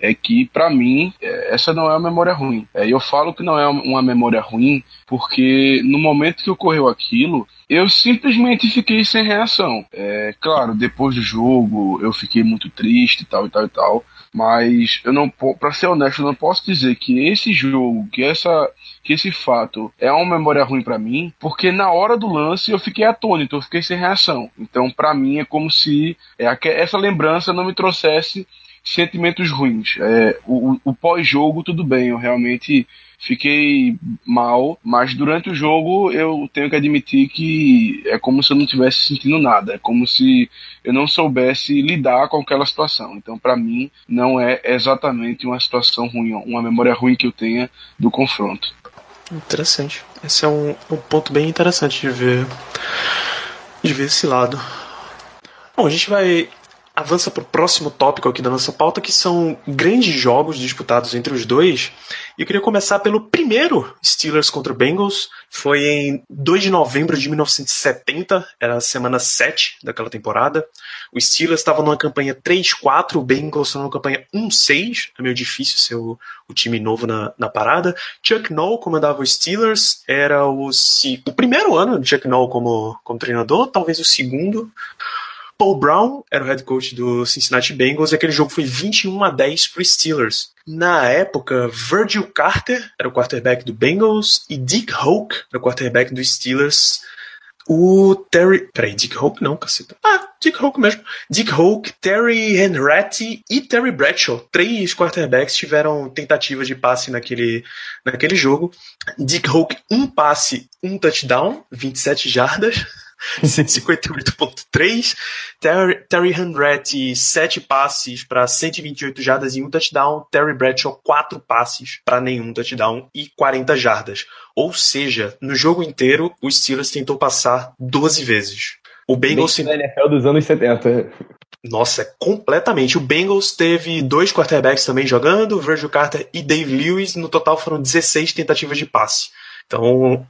é que, para mim, é, essa não é uma memória ruim. É, eu falo que não é uma memória ruim porque no momento que ocorreu aquilo, eu simplesmente fiquei sem reação. É, claro, depois do jogo eu fiquei muito triste e tal e tal e tal, mas eu não, para ser honesto, eu não posso dizer que esse jogo, que essa que esse fato é uma memória ruim para mim, porque na hora do lance eu fiquei atônito, eu fiquei sem reação. Então, para mim é como se é, essa lembrança não me trouxesse sentimentos ruins. É, o, o pós-jogo, tudo bem, eu realmente fiquei mal, mas durante o jogo eu tenho que admitir que é como se eu não tivesse sentindo nada, é como se eu não soubesse lidar com aquela situação. Então, para mim, não é exatamente uma situação ruim, uma memória ruim que eu tenha do confronto. Interessante. Esse é um, um ponto bem interessante de ver, de ver esse lado. Bom, a gente vai avança para o próximo tópico aqui da nossa pauta, que são grandes jogos disputados entre os dois. E eu queria começar pelo primeiro Steelers contra Bengals. Foi em 2 de novembro de 1970, era a semana 7 daquela temporada. O Steelers estava numa campanha 3-4, o Bengals estava numa campanha 1-6. É meio difícil ser o, o time novo na, na parada. Chuck Noll comandava os Steelers, era o, o primeiro ano de Chuck Noll como, como treinador, talvez o segundo. Paul Brown era o head coach do Cincinnati Bengals e aquele jogo foi 21 a 10 para Steelers. Na época, Virgil Carter era o quarterback do Bengals e Dick Hoke era o quarterback dos Steelers. O Terry. Peraí, Dick Hoke não, caceta. Ah, Dick Hoke mesmo. Dick Hoke, Terry Henretti e Terry Bradshaw. Três quarterbacks tiveram tentativas de passe naquele, naquele jogo. Dick Hoke, um passe, um touchdown, 27 jardas. 158.3. Terry, Terry Henretti, 7 passes para 128 jardas e um touchdown. Terry Bradshaw, 4 passes para nenhum touchdown e 40 jardas. Ou seja, no jogo inteiro, o Steelers tentou passar 12 vezes. O Bengals. Na NFL dos anos 70. Nossa, completamente. O Bengals teve dois quarterbacks também jogando, Virgil Carter e Dave Lewis. No total foram 16 tentativas de passe. Então,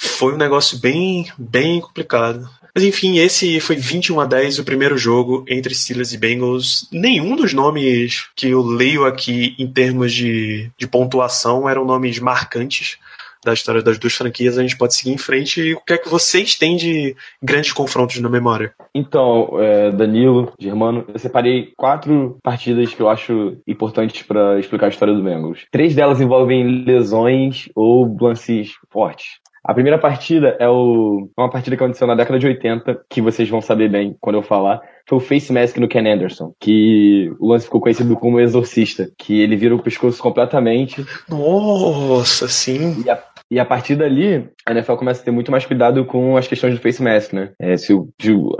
foi um negócio bem, bem complicado. Mas enfim, esse foi 21 a 10 o primeiro jogo entre Steelers e Bengals. Nenhum dos nomes que eu leio aqui em termos de, de pontuação eram nomes marcantes da história das duas franquias, a gente pode seguir em frente. E o que é que vocês têm de grandes confrontos na memória? Então, é, Danilo, Germano, eu separei quatro partidas que eu acho importantes para explicar a história do Bengals. Três delas envolvem lesões ou lances fortes. A primeira partida é o, é uma partida que aconteceu na década de 80, que vocês vão saber bem quando eu falar. Foi o Face Mask no Ken Anderson, que o lance ficou conhecido como Exorcista, que ele vira o pescoço completamente. Nossa, sim. E a, e a partir dali, a NFL começa a ter muito mais cuidado com as questões do face mask, né? É, se o, se o,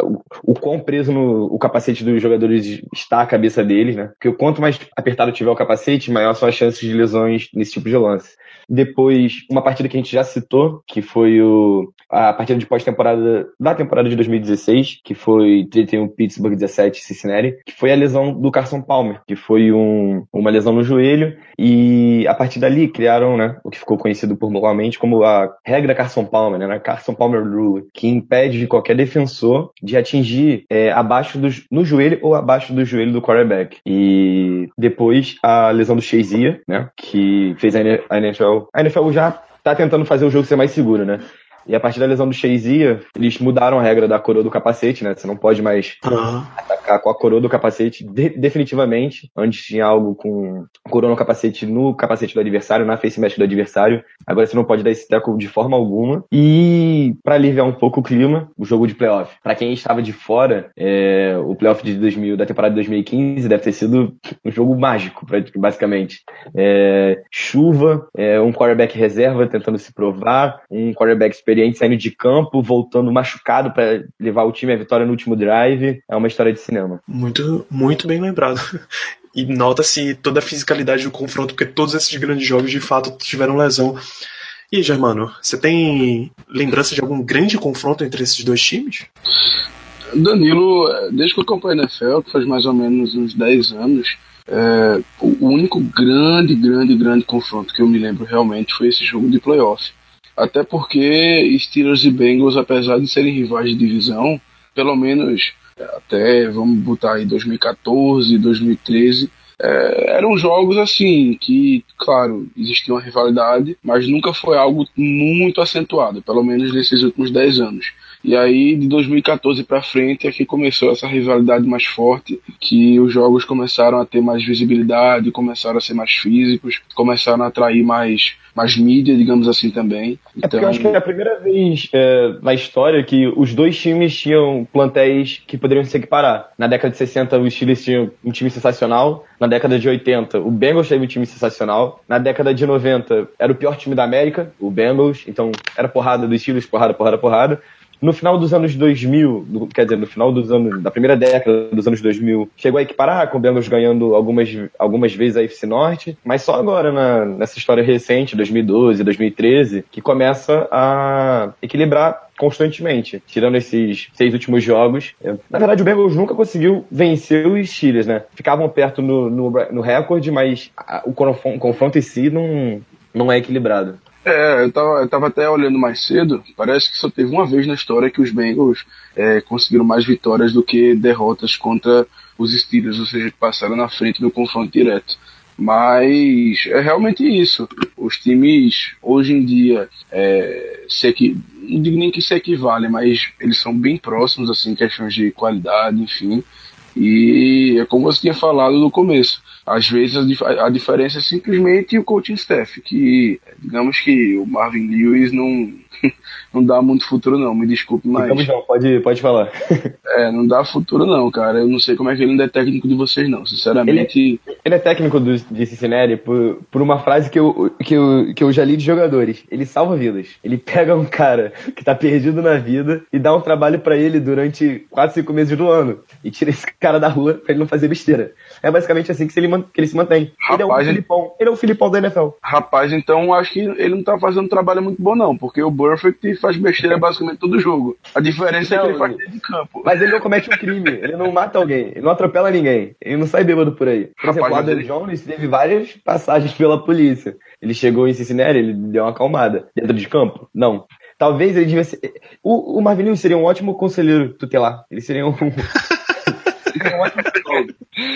o, quão preso no o capacete dos jogadores está a cabeça deles, né? Porque quanto mais apertado tiver o capacete, maior são as chances de lesões nesse tipo de lance. Depois, uma partida que a gente já citou, que foi o, a partida de pós-temporada da temporada de 2016, que foi 31 Pittsburgh 17 Cincinnati, que foi a lesão do Carson Palmer, que foi um, uma lesão no joelho, e a partir dali criaram né, o que ficou conhecido popularmente como a regra Carson Palmer, né, a Carson Palmer Rule, que impede qualquer defensor de atingir é, abaixo do, no joelho ou abaixo do joelho do quarterback. E depois a lesão do Shazier, né, que fez a NFL a NFL já tá tentando fazer o jogo ser mais seguro, né? E a partir da lesão do Shazia, eles mudaram a regra da coroa do capacete, né? Você não pode mais uhum. atacar com a coroa do capacete de definitivamente. Antes tinha algo com coroa no capacete no capacete do adversário, na face mask do adversário. Agora você não pode dar esse teco de forma alguma. E para aliviar um pouco o clima, o jogo de playoff. Para quem estava de fora, é, o playoff de 2000, da temporada de 2015 deve ter sido um jogo mágico, basicamente. É, chuva, é, um quarterback reserva tentando se provar, um quarterback experiente saindo de campo, voltando machucado para levar o time à vitória no último drive. É uma história de cinema. Muito, muito bem lembrado. E nota-se toda a fisicalidade do confronto, porque todos esses grandes jogos de fato tiveram lesão. E Germano, você tem lembrança de algum grande confronto entre esses dois times? Danilo, desde que eu acompanho a NFL, que faz mais ou menos uns 10 anos, é, o único grande, grande, grande confronto que eu me lembro realmente foi esse jogo de playoff. Até porque Steelers e Bengals, apesar de serem rivais de divisão, pelo menos até, vamos botar aí 2014, 2013, é, eram jogos assim que, claro, existia uma rivalidade, mas nunca foi algo muito acentuado, pelo menos nesses últimos 10 anos. E aí, de 2014 para frente, é que começou essa rivalidade mais forte, que os jogos começaram a ter mais visibilidade, começaram a ser mais físicos, começaram a atrair mais, mais mídia, digamos assim, também. Então... É porque eu acho que é a primeira vez é, na história que os dois times tinham plantéis que poderiam se equiparar. Na década de 60, os Steelers tinham um time sensacional. Na década de 80, o Bengals teve um time sensacional. Na década de 90, era o pior time da América, o Bengals. Então, era porrada dos Steelers, porrada, porrada, porrada. No final dos anos 2000, quer dizer, no final dos anos, da primeira década dos anos 2000, chegou a equiparar, com o Bengals ganhando algumas, algumas vezes a FC Norte, mas só agora, na, nessa história recente, 2012, 2013, que começa a equilibrar constantemente, tirando esses seis últimos jogos. Na verdade, o Bengals nunca conseguiu vencer os Steelers, né? Ficavam perto no, no, no recorde, mas o confronto em si não, não é equilibrado. É, eu tava, eu tava até olhando mais cedo, parece que só teve uma vez na história que os Bengals é, conseguiram mais vitórias do que derrotas contra os Steelers, ou seja, passaram na frente no confronto direto. Mas é realmente isso. Os times hoje em dia é, se equi... não digo nem que se equivalem, mas eles são bem próximos, assim, questões de qualidade, enfim. E é como você tinha falado no começo. Às vezes a, a diferença é simplesmente o coaching staff, que digamos que o Marvin Lewis não, não dá muito futuro não, me desculpe, mas... Digamos não, pode, pode falar. é, não dá futuro não, cara. Eu não sei como é que ele não é técnico de vocês não, sinceramente... Ele, ele é técnico do, de Cincinnati por, por uma frase que eu, que, eu, que eu já li de jogadores. Ele salva vidas. Ele pega um cara que tá perdido na vida e dá um trabalho para ele durante 4, 5 meses do ano. E tira esse cara da rua pra ele não fazer besteira. É basicamente assim que, ele, que ele se mantém. Rapaz, ele é o Filipão. Ele é o Filipão da NFL. Rapaz, então acho que ele não tá fazendo um trabalho muito bom não, porque o Burfict faz besteira basicamente todo jogo. A diferença não, é que ele faz dentro de campo. Mas ele não comete um crime, ele não mata alguém, ele não atropela ninguém, ele não sai bêbado por aí. Por Rapaz, exemplo, o Adam ele... Jones teve várias passagens pela polícia. Ele chegou em Cincinnati, ele deu uma acalmada. Dentro de campo? Não. Talvez ele devia ser. O, o Marvin seria um ótimo conselheiro tutelar. Ele seria um.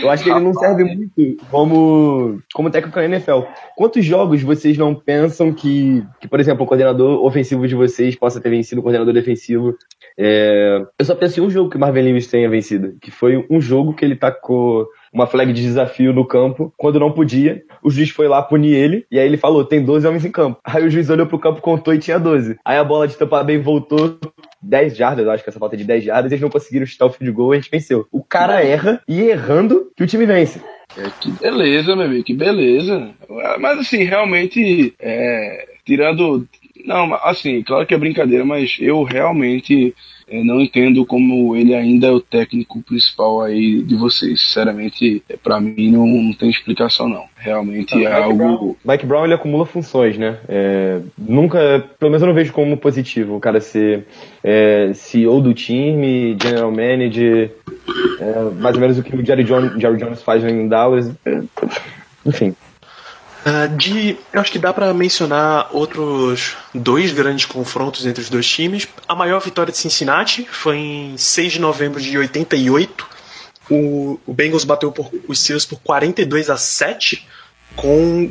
Eu acho que ele não serve muito como, como técnico na NFL. Quantos jogos vocês não pensam que, que, por exemplo, o coordenador ofensivo de vocês possa ter vencido o coordenador defensivo? É... Eu só penso em um jogo que o Marvin Lewis tenha vencido, que foi um jogo que ele tacou uma flag de desafio no campo. Quando não podia, o juiz foi lá punir ele. E aí ele falou: tem 12 homens em campo. Aí o juiz olhou pro campo, contou e tinha 12. Aí a bola de Tampa Bay voltou 10 jardas, eu acho que essa falta é de 10 jardas, eles não conseguiram chutar o field goal e a gente venceu. O cara erra e errando que o time vence. É, que beleza, meu amigo, que beleza. Mas assim, realmente, é, tirando. Não, assim, claro que é brincadeira, mas eu realmente é, não entendo como ele ainda é o técnico principal aí de vocês. Sinceramente, é, para mim não, não, tem explicação não. Realmente é algo. Brown, Mike Brown ele acumula funções, né? É, nunca, pelo menos eu não vejo como positivo o cara ser é, CEO do time, general manager, é, mais ou menos o que o Jerry Jones, Jerry Jones faz em Dallas. Enfim. Uh, de, eu acho que dá para mencionar outros dois grandes confrontos entre os dois times. A maior vitória de Cincinnati foi em 6 de novembro de 88. O, o Bengals bateu por, os Steelers por 42 a 7 com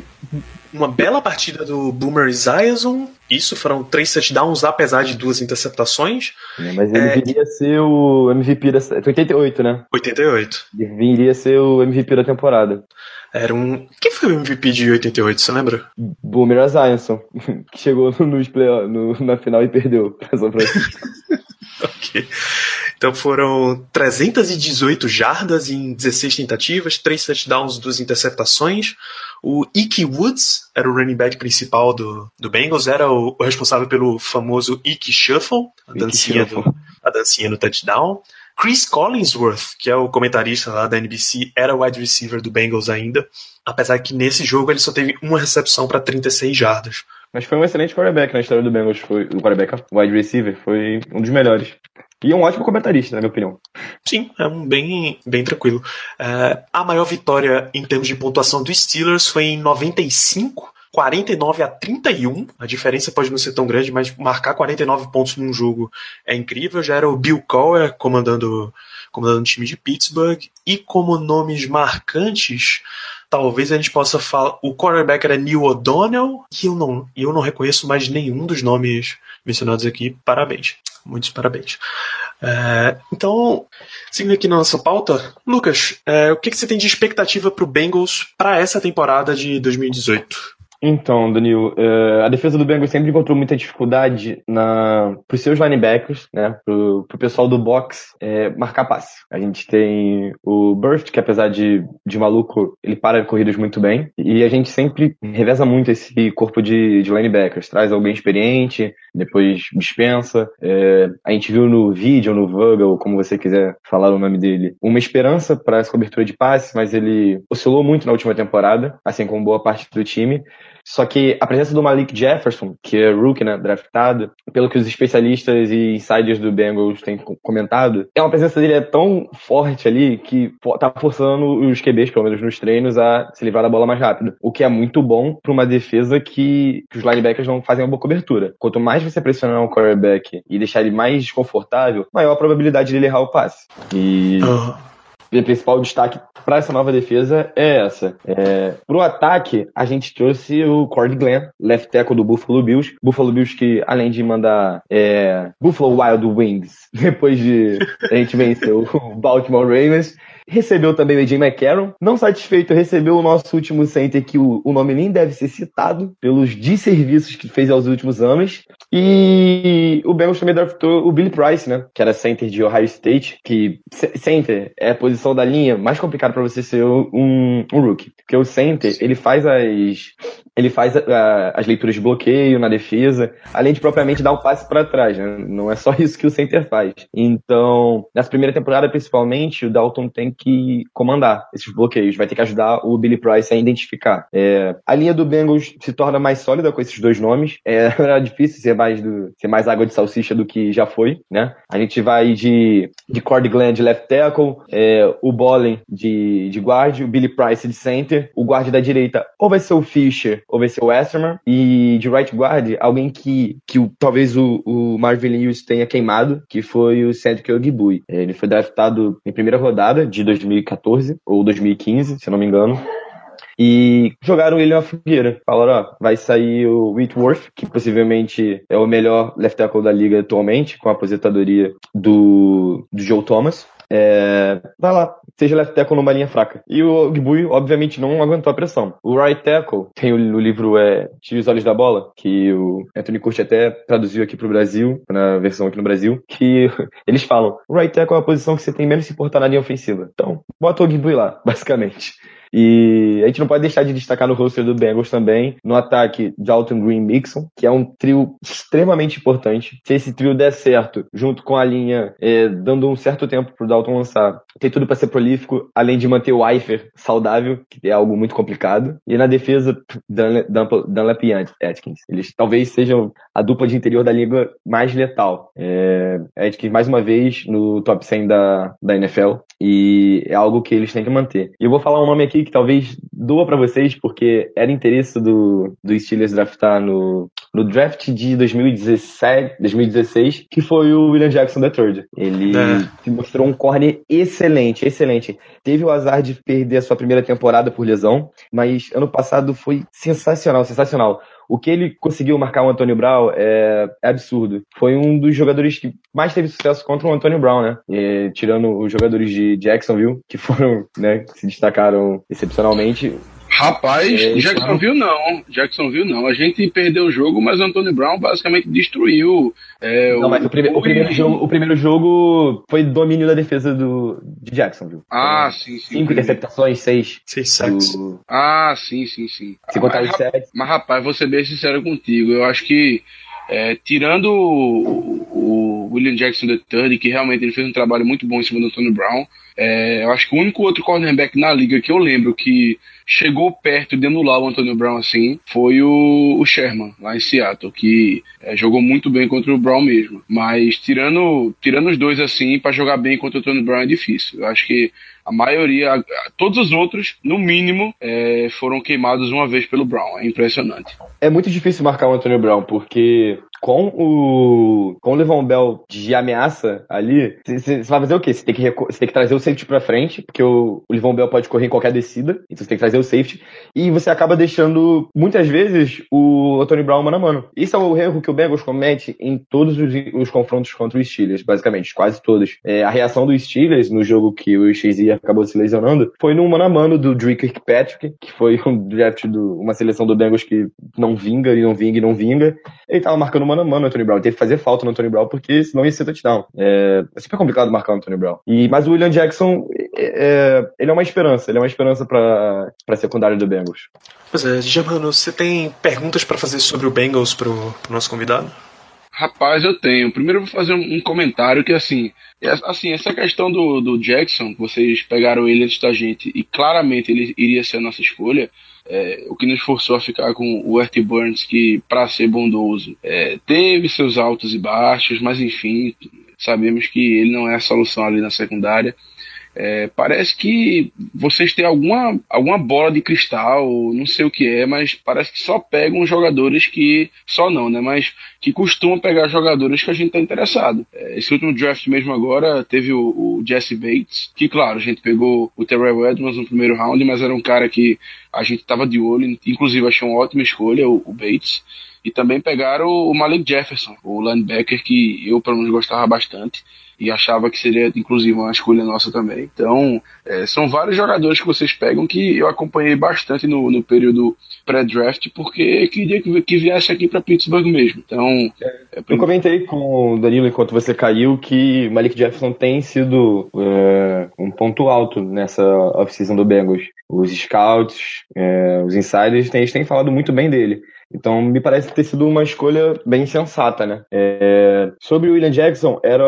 uma bela partida do Boomer Esiason. Isso foram três touchdowns, apesar de duas interceptações. É, mas ele é, viria ser o MVP da. 88, né? 88. Ele viria ser o MVP da temporada. Era um. Quem foi o MVP de 88, você lembra? Boomer Esiason, que chegou nos play, no, na final e perdeu pra São Francisco. ok. Então foram 318 jardas em 16 tentativas, 3 touchdowns, 2 interceptações. O Ike Woods era o running back principal do, do Bengals, era o, o responsável pelo famoso Ike Shuffle, a dancinha, Shuffle. Do, a dancinha no touchdown. Chris Collinsworth, que é o comentarista lá da NBC, era wide receiver do Bengals ainda, apesar que nesse jogo ele só teve uma recepção para 36 jardas. Mas foi um excelente quarterback na história do Bengals, foi o quarterback wide receiver, foi um dos melhores. E um ótimo comentarista, na minha opinião. Sim, é um bem, bem tranquilo. É, a maior vitória em termos de pontuação dos Steelers foi em 95, 49 a 31. A diferença pode não ser tão grande, mas marcar 49 pontos num jogo é incrível. Já era o Bill Cowher comandando, comandando o time de Pittsburgh. E como nomes marcantes, talvez a gente possa falar. O quarterback era Neil O'Donnell, e eu não, eu não reconheço mais nenhum dos nomes mencionados aqui. Parabéns. Muitos parabéns. É, então, seguindo aqui na nossa pauta, Lucas, é, o que, que você tem de expectativa para o Bengals para essa temporada de 2018? Então, Danilo, uh, a defesa do Bengals sempre encontrou muita dificuldade na os seus linebackers, né, pro pessoal do box é, marcar passe. A gente tem o Burst, que apesar de, de maluco, ele para corridas muito bem, e a gente sempre reveza muito esse corpo de, de linebackers, traz alguém experiente, depois dispensa. É, a gente viu no vídeo, no Vogel, como você quiser falar o nome dele, uma esperança para essa cobertura de passe, mas ele oscilou muito na última temporada, assim como boa parte do time. Só que a presença do Malik Jefferson, que é rookie, né, draftado, pelo que os especialistas e insiders do Bengals têm comentado, é uma presença dele é tão forte ali que tá forçando os QBs, pelo menos nos treinos, a se livrar da bola mais rápido. O que é muito bom para uma defesa que, que, os linebackers não fazem uma boa cobertura. Quanto mais você pressionar o quarterback e deixar ele mais desconfortável, maior a probabilidade dele errar o passe. E. o principal destaque para essa nova defesa é essa. É, pro ataque, a gente trouxe o Cord Glenn, left tackle do Buffalo Bills. Buffalo Bills que, além de mandar é, Buffalo Wild Wings, depois de a gente vencer o Baltimore Ravens, Recebeu também o AJ McCarron. Não satisfeito, recebeu o nosso último center, que o, o nome nem deve ser citado, pelos desserviços que fez aos últimos anos. E o Bengals também draftou o Billy Price, né? Que era center de Ohio State, que center é a posição da linha mais complicada para você ser um, um rookie. Porque o center, ele faz as ele faz as leituras de bloqueio na defesa, além de propriamente dar um passe para trás, né? Não é só isso que o center faz. Então, nessa primeira temporada, principalmente, o Dalton tem que comandar esses bloqueios, vai ter que ajudar o Billy Price a identificar. É, a linha do Bengals se torna mais sólida com esses dois nomes. É, era difícil ser mais, do, ser mais água de salsicha do que já foi, né? A gente vai de, de Cord Glenn de left tackle, é, o Bollen de, de guard, o Billy Price de center, o guard da direita ou vai ser o Fischer ou vai ser o Westerman, e de right guard, alguém que, que o, talvez o, o Marvin Lewis tenha queimado, que foi o Cedric Ogibui. Ele foi draftado em primeira rodada de 2014 ou 2015, se não me engano. E jogaram ele na fogueira. Falaram, ó, vai sair o Whitworth, que possivelmente é o melhor left tackle da liga atualmente, com a aposentadoria do, do Joe Thomas. É, vai lá, seja left tackle numa linha fraca. E o Ogbui, obviamente, não aguentou a pressão. O right tackle, tem o, o livro é, Tire os Olhos da Bola, que o Anthony Curti até traduziu aqui pro Brasil, na versão aqui no Brasil, que eles falam, o right tackle é a posição que você tem menos se importar na linha ofensiva. Então, bota o Ogbui lá, basicamente. E a gente não pode deixar de destacar no roster do Bengals também, no ataque, Dalton Green Mixon, que é um trio extremamente importante. Se esse trio der certo, junto com a linha, é, dando um certo tempo pro Dalton lançar, tem tudo para ser prolífico, além de manter o Eifer saudável, que é algo muito complicado. E na defesa, Dunlap e Atkins. Eles talvez sejam a dupla de interior da liga mais letal. É, Atkins, mais uma vez, no top 100 da, da NFL. E é algo que eles têm que manter. E eu vou falar um nome aqui que talvez doa para vocês, porque era interesse do, do Steelers draftar no, no draft de 2017, 2016, que foi o William Jackson III. Ele é. mostrou um corner excelente, excelente. Teve o azar de perder a sua primeira temporada por lesão, mas ano passado foi sensacional, sensacional. O que ele conseguiu marcar o Antônio Brown é, absurdo. Foi um dos jogadores que mais teve sucesso contra o Antônio Brown, né? E, tirando os jogadores de Jacksonville, que foram, né, que se destacaram excepcionalmente. Rapaz, é, Jacksonville não. Jacksonville não. A gente perdeu o jogo, mas o Antônio Brown basicamente destruiu. É, não, o, mas o, prime o, primeiro jogo, o primeiro jogo foi domínio da defesa do, de Jacksonville. Ah, sim, sim. Cinco interceptações, seis. Seis sacks. Do... Ah, sim, sim, sim. Se contar os sete. Mas, rapaz, vou ser bem sincero contigo. Eu acho que, é, tirando o William Jackson III, que realmente ele fez um trabalho muito bom em cima do Antônio Brown, é, eu acho que o único outro cornerback na liga que eu lembro que chegou perto de anular o Antonio Brown assim foi o, o Sherman, lá em Seattle, que é, jogou muito bem contra o Brown mesmo. Mas tirando, tirando os dois assim, para jogar bem contra o Antonio Brown é difícil. Eu acho que a maioria, todos os outros, no mínimo, é, foram queimados uma vez pelo Brown. É impressionante. É muito difícil marcar o Antonio Brown, porque com o com o Levon Bell de ameaça ali, você vai fazer o quê? Você tem que, tem que trazer o safety pra frente, porque o, o Levon Bell pode correr em qualquer descida, então você tem que trazer o safety, e você acaba deixando, muitas vezes, o Anthony Brown mano a mano. Isso é o erro que o Bengals comete em todos os, os confrontos contra o Steelers, basicamente, quase todos. É, a reação do Steelers no jogo que o Shazier acabou se lesionando foi no mano a mano do Drew Kirkpatrick, que foi um draft do, uma seleção do Bengals que não vinga, e não vinga, e não vinga. Ele tava marcando mano a mano no Anthony Brown. Teve que fazer falta no Anthony Brown, porque senão ia ser touchdown. É, é super complicado marcar o Anthony Brown. E, mas o William Jackson, é, é ele é uma esperança. Ele é uma esperança para a secundária do Bengals. Pois é, Germano, você tem perguntas para fazer sobre o Bengals pro, pro nosso convidado? Rapaz, eu tenho. Primeiro eu vou fazer um, um comentário que assim, é, assim, essa questão do, do Jackson, vocês pegaram ele antes da gente e claramente ele iria ser a nossa escolha. É, o que nos forçou a ficar com o Ert Burns, que, para ser bondoso, é, teve seus altos e baixos, mas enfim, sabemos que ele não é a solução ali na secundária. É, parece que vocês têm alguma, alguma bola de cristal, não sei o que é, mas parece que só pegam jogadores que. Só não, né? Mas que costumam pegar jogadores que a gente está interessado. É, esse último draft mesmo agora teve o, o, Jesse Bates, que claro, a gente pegou o Terrell Edmonds no primeiro round, mas era um cara que a gente estava de olho, inclusive achei uma ótima escolha, o, o Bates. E também pegaram o Malik Jefferson, o linebacker que eu pelo menos gostava bastante e achava que seria inclusive uma escolha nossa também. Então, é, são vários jogadores que vocês pegam que eu acompanhei bastante no, no período pré-draft, porque queria que, que viesse aqui para Pittsburgh mesmo. Então, é, eu comentei com o Danilo enquanto você caiu que Malik Jefferson tem sido é, um ponto alto nessa off-season do Bengals. Os scouts, é, os insiders têm, têm falado muito bem dele. Então, me parece ter sido uma escolha bem sensata, né? É, sobre o William Jackson, era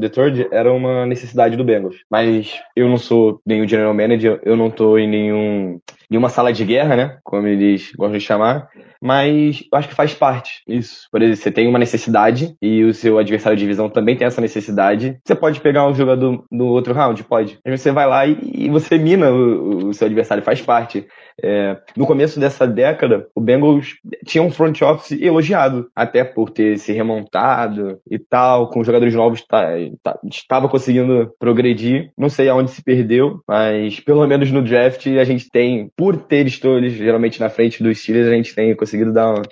The Third era uma necessidade do Bengals. Mas eu não sou nenhum general manager, eu não tô em nenhum, nenhuma sala de guerra, né? Como eles gostam de chamar mas eu acho que faz parte isso. Por exemplo, você tem uma necessidade e o seu adversário de divisão também tem essa necessidade. Você pode pegar um jogador no outro round? Pode. Aí você vai lá e, e você mina o, o, seu adversário, faz parte. É, no começo dessa década, o Bengals tinha um front office elogiado, até por ter se remontado e tal, com jogadores novos, tá, tá, estava conseguindo progredir. Não sei aonde se perdeu, mas pelo menos no draft a gente tem, por ter eles geralmente na frente dos Steelers, a gente tem conseguido dar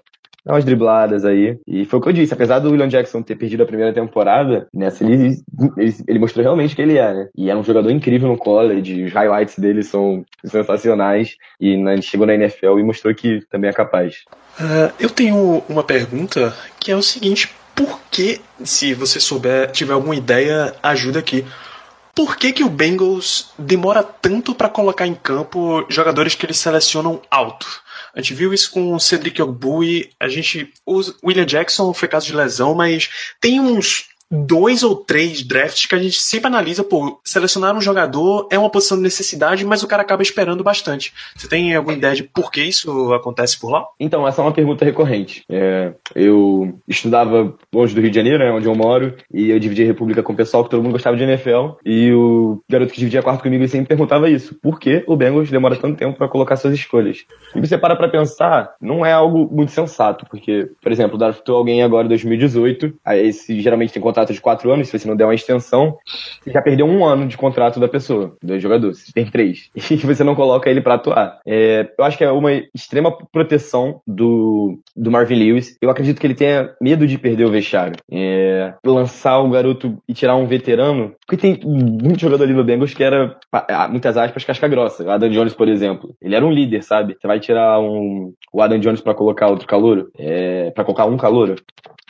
dar umas dribladas aí. E foi o que eu disse, apesar do William Jackson ter perdido a primeira temporada, nessa ele, ele, ele mostrou realmente que ele é, né? E era um jogador incrível no college, os highlights dele são sensacionais. E na, chegou na NFL e mostrou que também é capaz. Uh, eu tenho uma pergunta que é o seguinte: por que, se você souber, tiver alguma ideia, ajuda aqui. Por que, que o Bengals demora tanto para colocar em campo jogadores que eles selecionam alto? A gente viu isso com o Cedric Ogbuy, a gente. O William Jackson foi caso de lesão, mas tem uns dois ou três drafts que a gente sempre analisa, pô, selecionar um jogador é uma posição de necessidade, mas o cara acaba esperando bastante. Você tem alguma ideia de por que isso acontece por lá? Então, essa é uma pergunta recorrente. É, eu estudava longe do Rio de Janeiro, né, onde eu moro, e eu dividia a República com o pessoal que todo mundo gostava de NFL, e o garoto que dividia quarto comigo sempre perguntava isso. Por que o Bengals demora tanto tempo para colocar suas escolhas? E você para pra pensar, não é algo muito sensato, porque, por exemplo, draftou alguém agora em 2018, aí esse geralmente tem contrato de quatro anos, se você não der uma extensão, você já perdeu um ano de contrato da pessoa, do jogador. Tem três. E você não coloca ele para atuar. É, eu acho que é uma extrema proteção do, do Marvin Lewis. Eu acredito que ele tenha medo de perder o vestiário. É, lançar o garoto e tirar um veterano. Porque tem muito jogador ali no Bengals que era, muitas aspas, casca grossa. O Adam Jones, por exemplo. Ele era um líder, sabe? Você vai tirar um, o Adam Jones para colocar outro calouro? É, para colocar um calouro?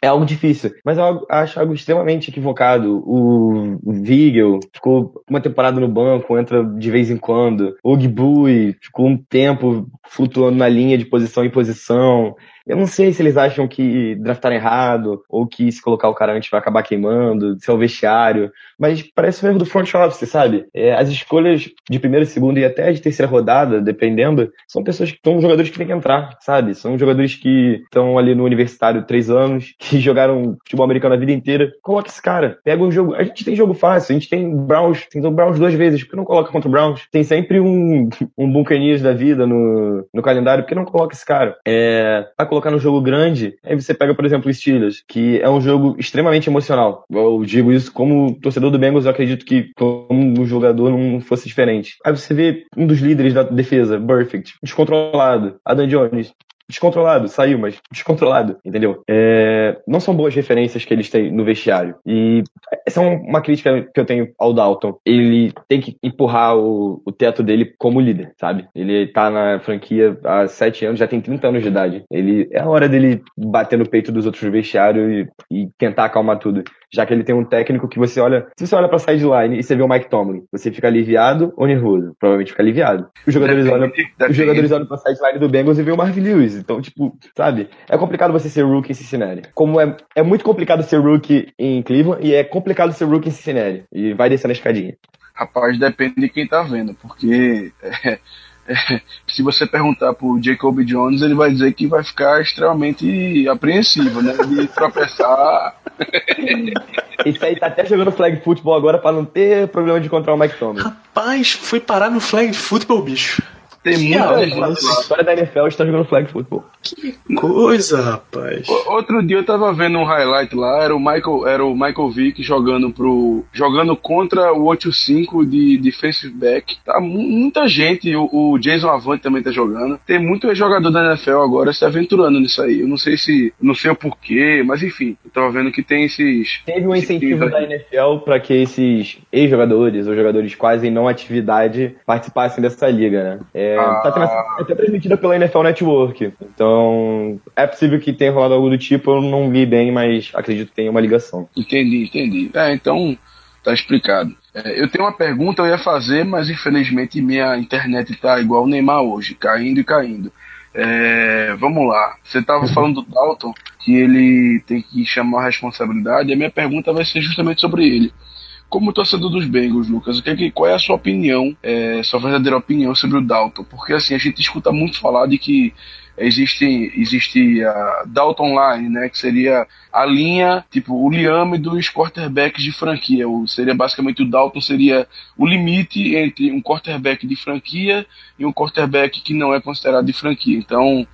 É algo difícil. Mas eu acho algo extremamente equivocado. O, Vigel ficou uma temporada no banco, entra de vez em quando. O Gbui ficou um tempo flutuando na linha de posição em posição. Eu não sei se eles acham que draftaram errado, ou que se colocar o cara antes vai acabar queimando, se é o vestiário, mas parece um erro do front office, sabe? É, as escolhas de primeira, segunda e até de terceira rodada, dependendo, são pessoas que são jogadores que têm que entrar, sabe? São jogadores que estão ali no universitário três anos, que jogaram futebol americano a vida inteira. Coloca esse cara, pega um jogo. A gente tem jogo fácil, a gente tem Browns, tem o Browns duas vezes, por que não coloca contra o Browns? Tem sempre um, um Buccaneers da vida no, no calendário, por que não coloca esse cara? É, tá colocar no jogo grande, aí você pega, por exemplo, o Steelers, que é um jogo extremamente emocional. Eu digo isso como torcedor do Bengals, eu acredito que como jogador não fosse diferente. Aí você vê um dos líderes da defesa, Perfect, descontrolado, Adam Jones, descontrolado, saiu, mas descontrolado, entendeu? É, não são boas referências que eles têm no vestiário. E essa é uma crítica que eu tenho ao Dalton. Ele tem que empurrar o, o teto dele como líder, sabe? Ele tá na franquia há sete anos, já tem 30 anos de idade. Ele é a hora dele bater no peito dos outros vestiários e, e tentar acalmar tudo já que ele tem um técnico que você olha. Se você olha pra sideline e você vê o Mike Tomlin, você fica aliviado ou nervoso? Provavelmente fica aliviado. Os jogadores depende, olham, depende. os jogadores olham pra sideline do Bengals e vê o Marvin Lewis. Então, tipo, sabe? É complicado você ser rookie em Cincinnati. Como é, é muito complicado ser rookie em Cleveland e é complicado ser rookie em Cincinnati. E vai descendo a escadinha. Rapaz, depende de quem tá vendo, porque. É se você perguntar pro Jacob Jones, ele vai dizer que vai ficar extremamente apreensivo, né? De tropeçar. Isso aí tá até jogando flag football agora para não ter problema de encontrar o Mike Tomlin. Rapaz, foi parar no flag football, bicho. Tem muita gente. A história da NFL está jogando flag football. Que coisa, rapaz. Outro dia eu tava vendo um highlight lá, era o Michael, era o Michael Vick jogando pro jogando contra o 8-5 de defensive back. Tá muita gente, o, o, Jason Avant também tá jogando. Tem muito jogador da NFL agora se aventurando nisso aí. Eu não sei se, não sei o porquê, mas enfim, eu tava vendo que tem esses Teve um incentivo da NFL para que esses ex-jogadores ou jogadores quase não atividade participassem dessa liga, né? É. Tá é até transmitida pela NFL Network. Então, é possível que tenha rolado algo do tipo, eu não vi bem, mas acredito que tenha uma ligação. Entendi, entendi. É, então, tá explicado. É, eu tenho uma pergunta, eu ia fazer, mas infelizmente minha internet tá igual o Neymar hoje, caindo e caindo. É, vamos lá. Você estava falando do Dalton, que ele tem que chamar a responsabilidade, e a minha pergunta vai ser justamente sobre ele. Como torcedor dos Bengals, Lucas, o que, é qual é a sua opinião, é, sua verdadeira opinião sobre o Dalton? Porque assim, a gente escuta muito falar de que existe, existe a Dalton Line, né, que seria a linha, tipo, o liame dos quarterbacks de franquia. O, seria basicamente o Dalton seria o limite entre um quarterback de franquia e um quarterback que não é considerado de franquia. Então,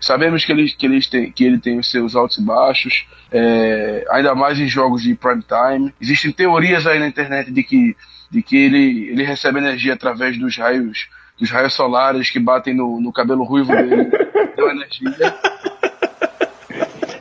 Sabemos que ele, que, ele tem, que ele tem os seus altos e baixos, é, ainda mais em jogos de prime time. Existem teorias aí na internet de que, de que ele, ele recebe energia através dos raios, dos raios solares que batem no, no cabelo ruivo dele, deu energia.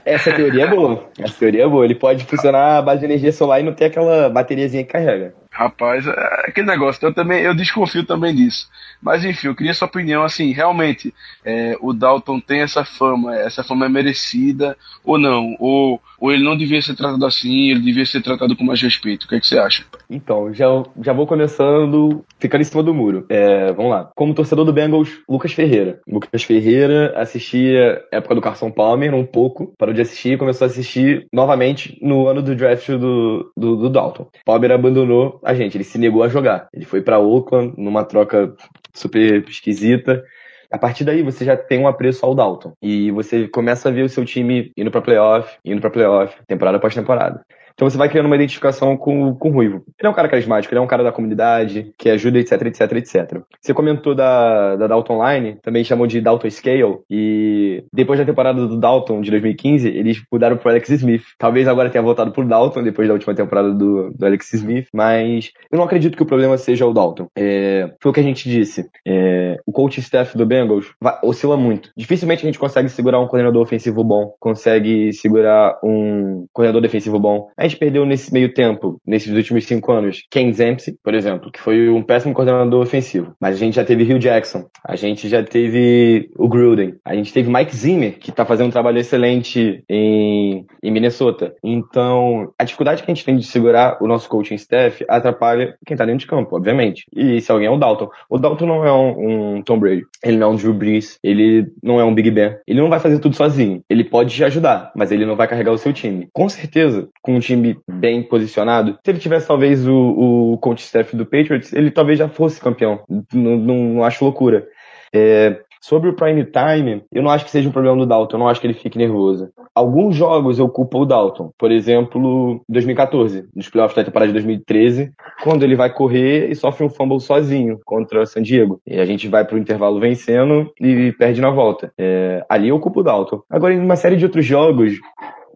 Essa teoria é boa. Essa teoria é boa. Ele pode funcionar a base de energia solar e não ter aquela bateriazinha que carrega. Rapaz, é aquele negócio, eu também eu desconfio também disso. Mas enfim, eu queria sua opinião, assim, realmente é, o Dalton tem essa fama, essa fama é merecida ou não? Ou, ou ele não devia ser tratado assim, ele devia ser tratado com mais respeito? O que, é que você acha? Então, já, já vou começando ficando em cima do muro. É, vamos lá. Como torcedor do Bengals, Lucas Ferreira. Lucas Ferreira assistia época do Carson Palmer um pouco, parou de assistir e começou a assistir novamente no ano do draft do, do, do Dalton. Palmer abandonou a gente, ele se negou a jogar. Ele foi para Oakland numa troca super esquisita. A partir daí você já tem um apreço ao Dalton e você começa a ver o seu time indo para playoff, indo para playoff, temporada após temporada. Então você vai criando uma identificação com, com o Ruivo. Ele é um cara carismático, ele é um cara da comunidade, que ajuda, etc, etc, etc. Você comentou da, da Dalton Line, também chamou de Dalton Scale, e depois da temporada do Dalton de 2015, eles mudaram pro Alex Smith. Talvez agora tenha voltado pro Dalton, depois da última temporada do, do Alex Smith, mas eu não acredito que o problema seja o Dalton. É, foi o que a gente disse. É, o coach staff do Bengals vai, oscila muito. Dificilmente a gente consegue segurar um coordenador ofensivo bom, consegue segurar um coordenador defensivo bom. A gente perdeu nesse meio tempo, nesses últimos cinco anos, Ken Zempsey, por exemplo, que foi um péssimo coordenador ofensivo. Mas a gente já teve Hugh Jackson, a gente já teve o Gruden, a gente teve Mike Zimmer, que tá fazendo um trabalho excelente em, em Minnesota. Então, a dificuldade que a gente tem de segurar o nosso coaching staff atrapalha quem tá dentro de campo, obviamente. E se alguém é o Dalton. O Dalton não é um, um Tom Brady, ele não é um Drew Brees, ele não é um Big Ben. Ele não vai fazer tudo sozinho. Ele pode te ajudar, mas ele não vai carregar o seu time. Com certeza, com um time time bem posicionado, se ele tivesse talvez o, o coach staff do Patriots, ele talvez já fosse campeão. Não, não, não acho loucura. É, Sobre o prime time, eu não acho que seja um problema do Dalton, eu não acho que ele fique nervoso. Alguns jogos eu culpo o Dalton, por exemplo, 2014, nos playoffs da temporada de 2013, quando ele vai correr e sofre um fumble sozinho contra San Diego. E a gente vai pro intervalo vencendo e perde na volta. É, ali eu culpo o Dalton. Agora, em uma série de outros jogos,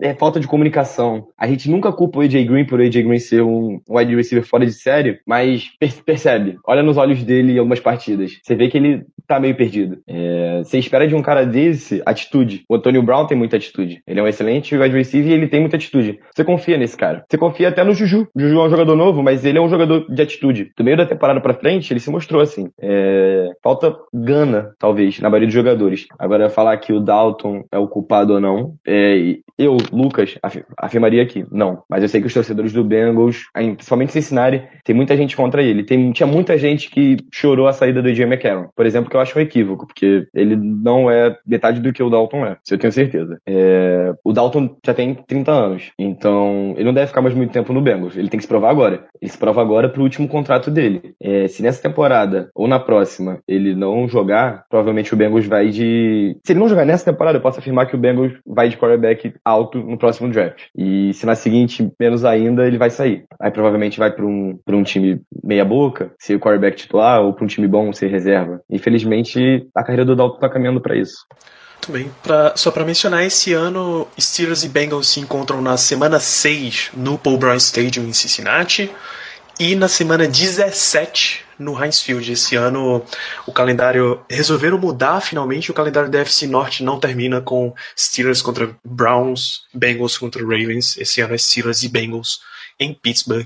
é falta de comunicação. A gente nunca culpa o AJ Green por o AJ Green ser um wide receiver fora de série, mas percebe, olha nos olhos dele em algumas partidas. Você vê que ele tá meio perdido. É, você espera de um cara desse atitude. O Antonio Brown tem muita atitude. Ele é um excelente wide receiver e ele tem muita atitude. Você confia nesse cara. Você confia até no Juju. O Juju é um jogador novo, mas ele é um jogador de atitude. Do meio da temporada pra frente, ele se mostrou assim. É, falta gana, talvez, na maioria dos jogadores. Agora, falar que o Dalton é o culpado ou não, é, eu, Lucas, afirmaria que não. Mas eu sei que os torcedores do Bengals, principalmente Cincinnati, tem muita gente contra ele. Tem, tinha muita gente que chorou a saída do AJ McCarron. Por exemplo, que eu acho um equívoco, porque ele não é metade do que o Dalton é. Isso eu tenho certeza. É, o Dalton já tem 30 anos. Então, ele não deve ficar mais muito tempo no Bengals. Ele tem que se provar agora. Ele se prova agora pro último contrato dele. É, se nessa temporada ou na próxima ele não jogar, provavelmente o Bengals vai de. Se ele não jogar nessa temporada, eu posso afirmar que o Bengals vai de quarterback alto no próximo draft. E se na seguinte, menos ainda, ele vai sair. Aí provavelmente vai para um, pra um time meia-boca, ser o quarterback titular, ou para um time bom, ser reserva. Infelizmente, a carreira do Dalton tá caminhando para isso. Muito bem. Pra, só para mencionar, esse ano Steelers e Bengals se encontram na semana 6 no Paul Brown Stadium em Cincinnati e na semana 17 no Heinz Field. Esse ano o calendário resolveram mudar finalmente. O calendário da FC Norte não termina com Steelers contra Browns, Bengals contra Ravens. Esse ano é Steelers e Bengals em Pittsburgh.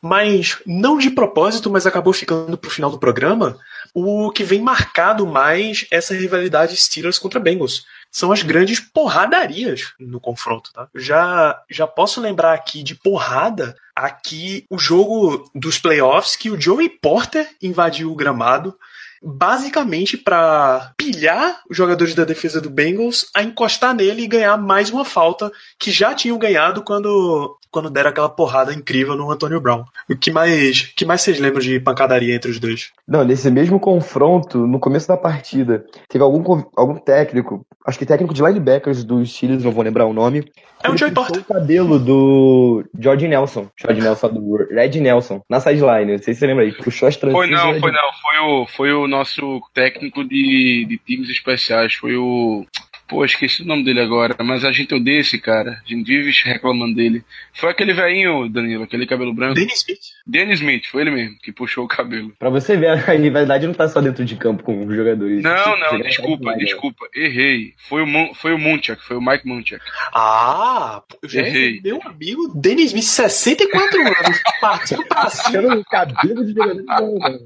Mas não de propósito, mas acabou ficando pro final do programa. O que vem marcado mais essa rivalidade Steelers contra Bengals são as grandes porradarias no confronto. Tá? Já, já posso lembrar aqui de porrada aqui o jogo dos playoffs que o Joey Porter invadiu o gramado basicamente para pilhar os jogadores da defesa do Bengals a encostar nele e ganhar mais uma falta que já tinham ganhado quando quando deram aquela porrada incrível no Antônio Brown. O que mais, que mais vocês lembram de pancadaria entre os dois? Não, nesse mesmo confronto, no começo da partida, teve algum, algum técnico, acho que técnico de linebackers dos Steelers, não vou lembrar o nome. É o Joey Porter. o cabelo do George Nelson, George Nelson do Red Nelson, na sideline, não sei se você lembra aí, puxou as tranças. Foi não, foi não, foi o, foi o nosso técnico de, de times especiais, foi o Pô, esqueci o nome dele agora, mas a gente odeia esse cara. A gente vive reclamando dele. Foi aquele velhinho, Danilo, aquele cabelo branco. Dennis Smith. Dennis Smith, foi ele mesmo que puxou o cabelo. Pra você ver, a rivalidade não tá só dentro de campo com os jogadores. Não, não, Chega desculpa, até desculpa, errei. Foi o, foi o Munchak, foi o Mike Munchak. Ah, eu já Errei. meu amigo Dennis Smith, 64 anos. Partiu pra cima. O cabelo de jogador. não, cara.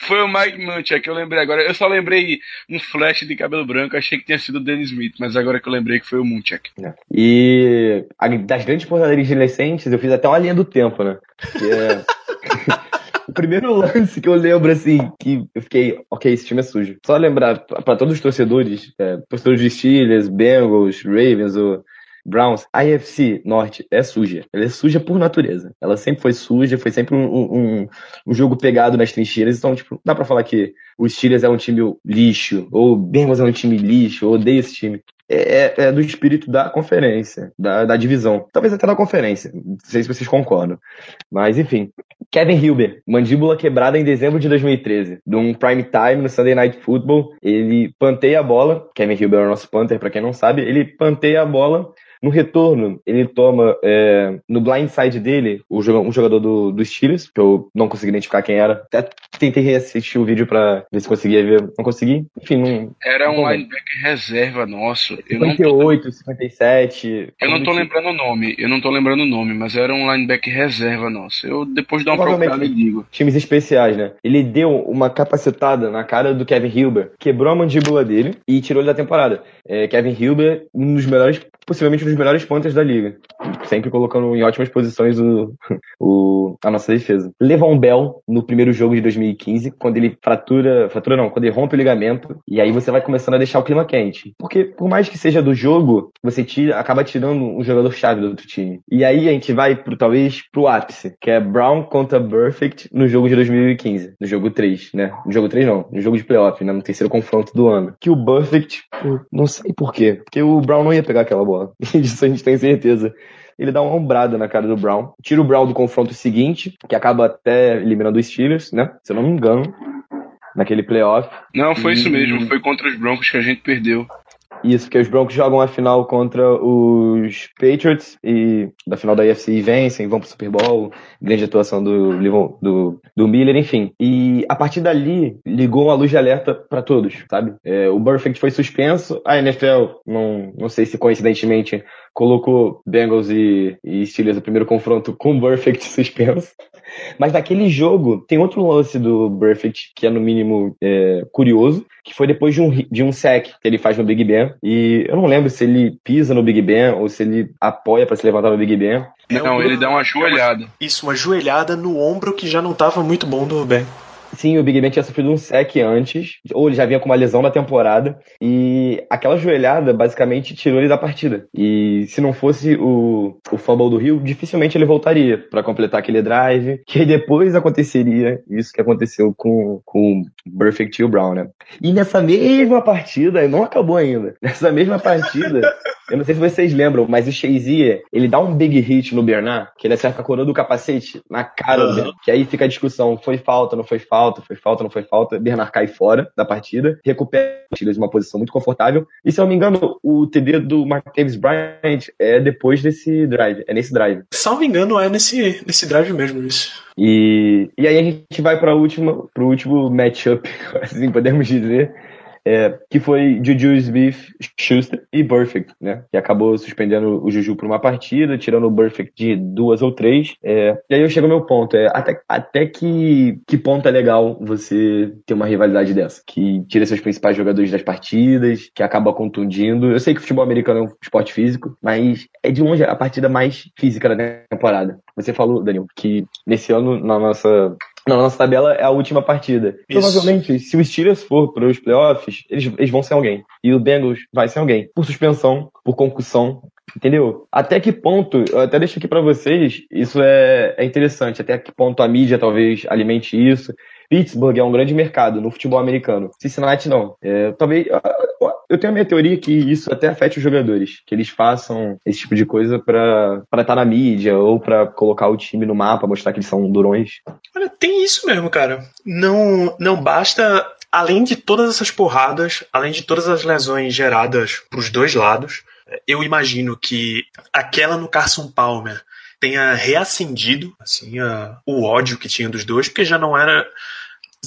Foi o Mike Munchak, eu lembrei agora. Eu só lembrei um flash de cabelo branco, achei que tinha sido o Dennis Smith, mas agora que eu lembrei que foi o Munchak. E a- das grandes porradarias recentes, eu fiz até uma linha do tempo, né? Que é... o primeiro lance que eu lembro, assim, que eu fiquei, ok, esse time é sujo. Só lembrar pra todos os torcedores, é, torcedores de Steelers, Bengals, Ravens, ou Browns, a AFC Norte é suja. Ela é suja por natureza. Ela sempre foi suja, foi sempre um, um, um jogo pegado nas trincheiras. Então, tipo, dá pra falar que o Steelers é um time lixo, ou o Bengals é um time lixo, eu odeio esse time. É, é do espírito da conferência, da, da divisão. Talvez até da conferência. Não sei se vocês concordam. Mas, enfim. Kevin Hilber, mandíbula quebrada em dezembro de 2013, de um prime time no Sunday Night Football. Ele panteia a bola. Kevin Hilber é o nosso punter, pra quem não sabe. Ele panteia a bola. No retorno, ele toma é, no blind side dele o um jogador do, do Steelers, que eu não consegui identificar quem era. Até tentei reassistir o vídeo pra ver se conseguia ver. Não consegui. Enfim, não. Era um linebacker reserva nosso. Eu não, tô, 58, 57. eu não tô lembrando o nome, eu não tô lembrando o nome, mas era um linebacker reserva nosso. Eu depois dou uma procurada e digo. times especiais, né? Ele deu uma capacitada na cara do Kevin Hilber, quebrou a mandíbula dele e tirou ele da temporada. É, Kevin Hilber, um dos melhores, possivelmente um dos melhores pontas da liga. Sempre colocando em ótimas posições o, o- a nossa defesa. Levon Bell, no primeiro jogo de 2015, quando ele fratura, fratura não, quando ele rompe o ligamento, e aí você vai começando a deixar o clima quente. Porque, por mais que seja do jogo, você tira, acaba tirando um jogador-chave do outro time. E aí a gente vai, pro, talvez, pro ápice, que é Brown contra Perfect no jogo de 2015, no jogo 3, né? No jogo 3 não, no jogo de playoff, né? No terceiro confronto do ano. Que o Perfect, não sei por quê, porque o Brown não ia pegar aquela bola. Disso a gente tem certeza. Ele dá uma ombrada na cara do Brown. Tira o Brown do confronto seguinte, que acaba até eliminando os Steelers, né? Se eu não me engano. Naquele playoff. Não, foi isso Hum. mesmo, foi contra os Broncos que a gente perdeu. Isso, porque os Broncos jogam a final contra os Patriots e da final da UFC vencem, vão pro Super Bowl, grande atuação do, do, do Miller, enfim. E a partir dali, ligou uma luz de alerta pra todos, sabe? É, o Perfect foi suspenso, a NFL, não, não sei se coincidentemente, colocou Bengals e, e Steelers no primeiro confronto com o Perfect suspenso. Mas naquele jogo, tem outro lance do Perfect que é no mínimo é, curioso, que foi depois de um, de um sec que ele faz no Big Ben. E eu não lembro se ele pisa no Big Ben ou se ele apoia pra se levantar no Big Ben. É Não, um- ele dá uma joelhada. Isso, uma joelhada no ombro que já não tava muito bom do Ben. Sim, o Big Ben tinha sofrido um sec antes, ou ele já vinha com uma lesão na temporada, e aquela joelhada basicamente tirou ele da partida. E se não fosse o, o fumble do Rio, dificilmente ele voltaria pra completar aquele drive, que depois aconteceria isso que aconteceu com, com o Perfect o Brown, né? E nessa mesma partida, não acabou ainda, nessa mesma partida, eu não sei se vocês lembram, mas o Shazier, ele dá um big hit no Bernard, que ele acerta a coroa do capacete na cara do Aham. Bernard. Que aí fica a discussão, foi falta, não foi falta, foi falta, não foi falta. Bernard cai fora da partida, recupera o Steelers uma posição muito confortável. E se eu não me engano, o TD do Martavis Bryant é depois desse drive, é nesse drive. Salvo engano, é nesse, nesse drive mesmo isso. E, e aí a gente vai para última, pro último matchup, assim podemos dizer, é, que foi Juju Smith Schuster e Perfect, né? Que acabou suspendendo o Juju por uma partida, tirando o Perfect de duas ou três. É, e aí eu chego ao meu ponto, é até, até que, que ponto é legal você ter uma rivalidade dessa, que tira seus principais jogadores das partidas, que acaba contundindo. Eu sei que o futebol americano é um esporte físico, mas é de longe a partida mais física da temporada. Você falou, Daniel, que nesse ano, na nossa na nossa tabela é a última partida. Isso. Provavelmente, se o Steelers for para os playoffs, eles, eles vão ser alguém. E o Bengals vai ser alguém. Por suspensão, por concussão, entendeu? Até que ponto, eu até deixo aqui para vocês, isso é, é interessante. Até que ponto a mídia talvez alimente isso. Pittsburgh é um grande mercado no futebol americano. Cincinnati não. É, talvez. Eu tenho a minha teoria que isso até afete os jogadores, que eles façam esse tipo de coisa pra estar na mídia ou pra colocar o time no mapa, mostrar que eles são durões. Olha, tem isso mesmo, cara. Não, não basta além de todas essas porradas, além de todas as lesões geradas para os dois lados, eu imagino que aquela no Carson Palmer tenha reacendido assim, a, o ódio que tinha dos dois, porque já não era.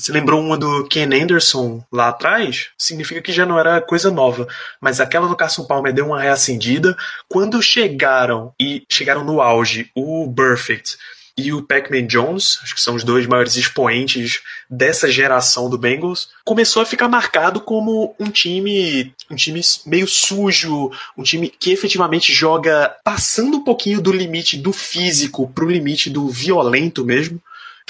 Se lembrou uma do Ken Anderson lá atrás, significa que já não era coisa nova. Mas aquela do Carson Palmer deu uma reacendida. Quando chegaram e chegaram no auge o Perfect e o Pac-Man Jones, acho que são os dois maiores expoentes dessa geração do Bengals, começou a ficar marcado como um time, um time meio sujo, um time que efetivamente joga passando um pouquinho do limite do físico pro limite do violento mesmo.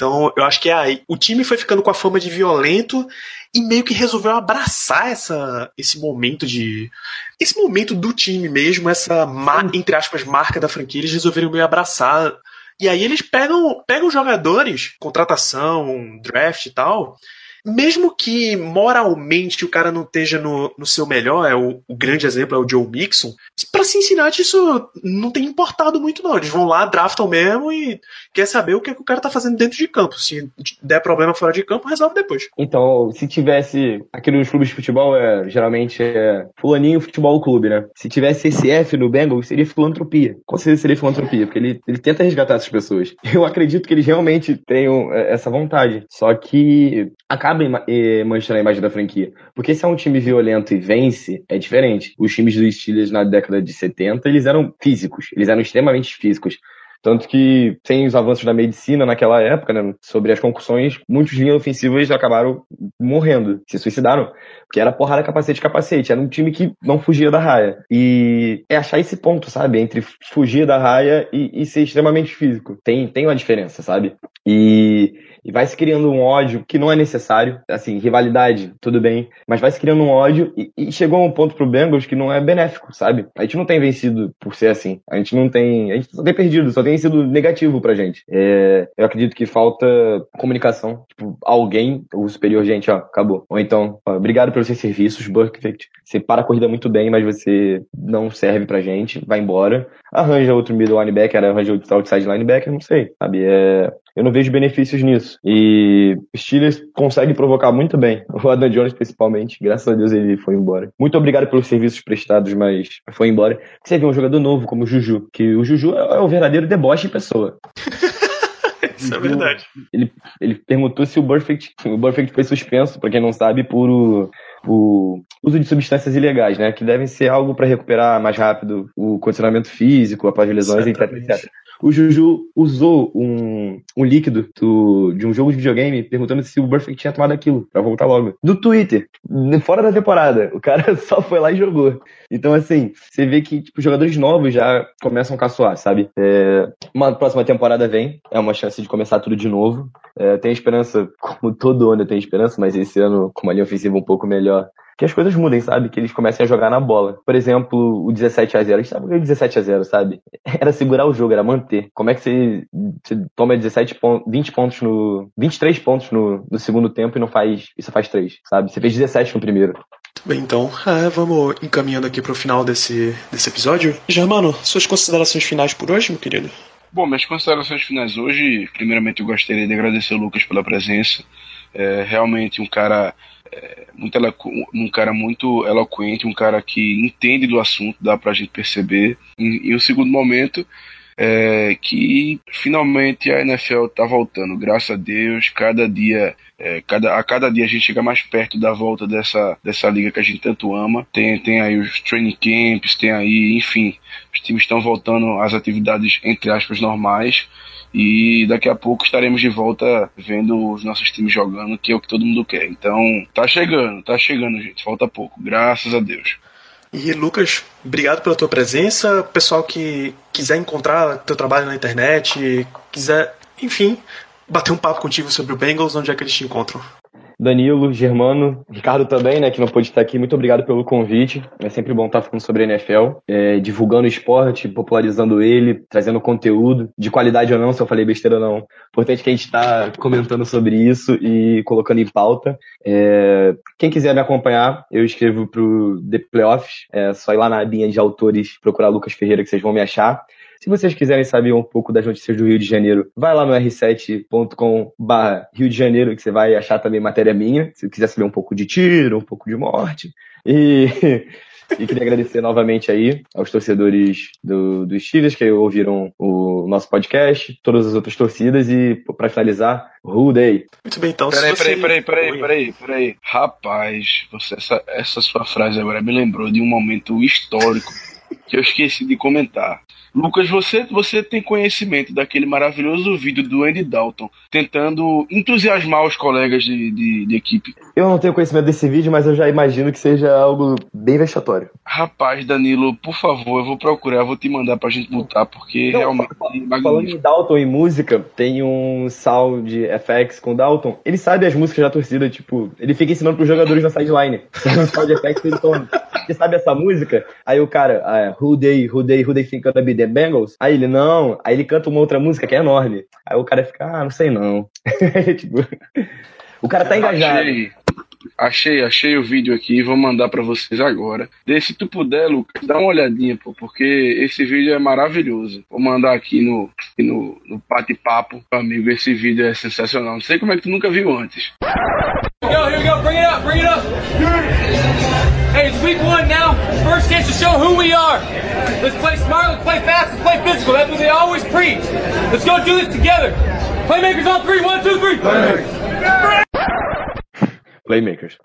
Então, eu acho que é aí. O time foi ficando com a fama de violento e meio que resolveu abraçar essa, esse momento de. Esse momento do time mesmo, essa, entre aspas, marca da franquia, eles resolveram meio abraçar e aí eles pegam, pegam jogadores, contratação, draft e tal, mesmo que moralmente o cara não esteja no, no seu melhor, é o, o grande exemplo é o Joe Mixon, para Cincinnati isso não tem importado muito não. Eles vão lá, draftam mesmo e quer saber o que, é que o cara tá fazendo dentro de campo. Se der problema fora de campo, resolve depois. Então, se tivesse aqui nos clubes de futebol, é, geralmente é fulaninho futebol clube, né? Se tivesse esse F no Bengals, seria filantropia. Com certeza seria filantropia, porque ele, ele tenta resgatar essas pessoas. Eu acredito que eles realmente tenham é, essa vontade. Só que acaba manchando a imagem da franquia. Porque se é um time violento e vence, é diferente. Os times dos Steelers na década de 70, eles eram físicos, eles eram extremamente físicos. Tanto que, sem os avanços da medicina naquela época, né, sobre as concussões, muitos linhas ofensivas acabaram morrendo, se suicidaram, porque era porrada capacete capacete, era um time que não fugia da raia. E é achar esse ponto, sabe, entre fugir da raia e, e ser extremamente físico. Tem, tem uma diferença, sabe? E e vai se criando um ódio que não é necessário. Assim, rivalidade, tudo bem. Mas vai se criando um ódio e, e chegou um ponto pro Bengals que não é benéfico, sabe? A gente não tem vencido por ser assim. A gente não tem. A gente só tem perdido, só tem sido negativo pra gente. É, eu acredito que falta comunicação. Tipo, alguém, o superior, gente, ó, acabou. Ou então, ó, obrigado pelos seus serviços, Burkett. Você para a corrida muito bem, mas você não serve pra gente, vai embora. Arranja outro middle linebacker, arranja outro outside linebacker, não sei, sabe? É, eu não vejo benefícios nisso. E o Steelers consegue provocar muito bem. O Adam Jones, principalmente. Graças a Deus ele foi embora. Muito obrigado pelos serviços prestados, mas foi embora. Você vê um jogador novo como o Juju, que o Juju é o verdadeiro deboche em pessoa. Isso é verdade. Ele, ele perguntou se o Perfect, o Perfect foi suspenso, para quem não sabe, por o, uso de substâncias ilegais, né? Que devem ser algo para recuperar mais rápido o condicionamento físico após lesões, etc, etc o Juju usou um, um líquido do, de um jogo de videogame perguntando se o Perfect tinha tomado aquilo, pra voltar logo. No Twitter, fora da temporada. O cara só foi lá e jogou. Então, assim, você vê que tipo, jogadores novos já começam a caçoar, sabe? É, uma próxima temporada vem, é uma chance de começar tudo de novo. É, tem esperança, como todo ano tem esperança, mas esse ano com uma linha ofensiva um pouco melhor, que as coisas mudem, sabe? Que eles comecem a jogar na bola. Por exemplo, o 17 a 0 A gente sabe o 17 a 0 sabe? Era segurar o jogo, era manter. Como é que você, você toma 17 pontos, 20 pontos no. 23 pontos no, no segundo tempo e não faz. E só faz 3, sabe? Você fez 17 no primeiro. Bem, então, é, vamos encaminhando aqui pro final desse, desse episódio. Germano, suas considerações finais por hoje, meu querido? Bom, minhas considerações finais hoje, primeiramente eu gostaria de agradecer o Lucas pela presença. É realmente um cara muito um cara muito eloquente, um cara que entende do assunto, dá pra gente perceber. E, e o segundo momento é que finalmente a NFL tá voltando, graças a Deus, cada dia é, cada, a cada dia a gente chega mais perto da volta dessa, dessa liga que a gente tanto ama. Tem, tem aí os training camps, tem aí, enfim, os times estão voltando às atividades, entre aspas, normais. E daqui a pouco estaremos de volta vendo os nossos times jogando, que é o que todo mundo quer. Então, tá chegando, tá chegando, gente. Falta pouco, graças a Deus. E Lucas, obrigado pela tua presença. Pessoal que quiser encontrar teu trabalho na internet, quiser, enfim, bater um papo contigo sobre o Bengals, onde é que eles te encontram? Danilo, Germano, Ricardo também, né, que não pôde estar aqui. Muito obrigado pelo convite. É sempre bom estar falando sobre a NFL, é, divulgando o esporte, popularizando ele, trazendo conteúdo, de qualidade ou não, se eu falei besteira ou não. Importante que a gente está comentando sobre isso e colocando em pauta. É, quem quiser me acompanhar, eu escrevo para o The Playoffs. É só ir lá na abinha de autores, procurar Lucas Ferreira que vocês vão me achar. Se vocês quiserem saber um pouco das notícias do Rio de Janeiro, vai lá no r7.com/barra Rio de Janeiro, que você vai achar também matéria minha. Se quiser saber um pouco de tiro, um pouco de morte. E E queria agradecer novamente aí aos torcedores do, dos Steelers que ouviram o nosso podcast, todas as outras torcidas e para finalizar, Who Day. Muito bem, então. Peraí, peraí, peraí, peraí, peraí, peraí. Rapaz, você, essa, essa sua frase agora me lembrou de um momento histórico que eu esqueci de comentar. Lucas, você, você tem conhecimento daquele maravilhoso vídeo do Andy Dalton tentando entusiasmar os colegas de, de, de equipe. Eu não tenho conhecimento desse vídeo, mas eu já imagino que seja algo bem vexatório. Rapaz, Danilo, por favor, eu vou procurar, vou te mandar pra gente botar, porque Não, realmente Falando magnífico. em Dalton e música, tem um sound FX com Dalton. Ele sabe as músicas da torcida, tipo, ele fica ensinando pros jogadores na sideline. Sabe o sound FX ele toma. Você sabe essa música? Aí o cara, ah, who they, who they, who they think gonna be the Bengals? Aí ele, não. Aí ele canta uma outra música que é enorme. Aí o cara fica, ah, não sei não. tipo, o cara tá engajado. Achei, achei, achei o vídeo aqui, vou mandar pra vocês agora. Dê, se tu puder, Lucas, dá uma olhadinha, pô, porque esse vídeo é maravilhoso. Vou mandar aqui no, aqui no, no bate-papo, meu amigo, esse vídeo é sensacional. Não sei como é que tu nunca viu antes. Here we go, here we go. Bring it up, bring it up. Now. First chance to show who we are. Let's play smart, let's play fast, let's play physical. That's what they always preach. Let's go do this together. Playmakers on three. One, two, three. Playmakers.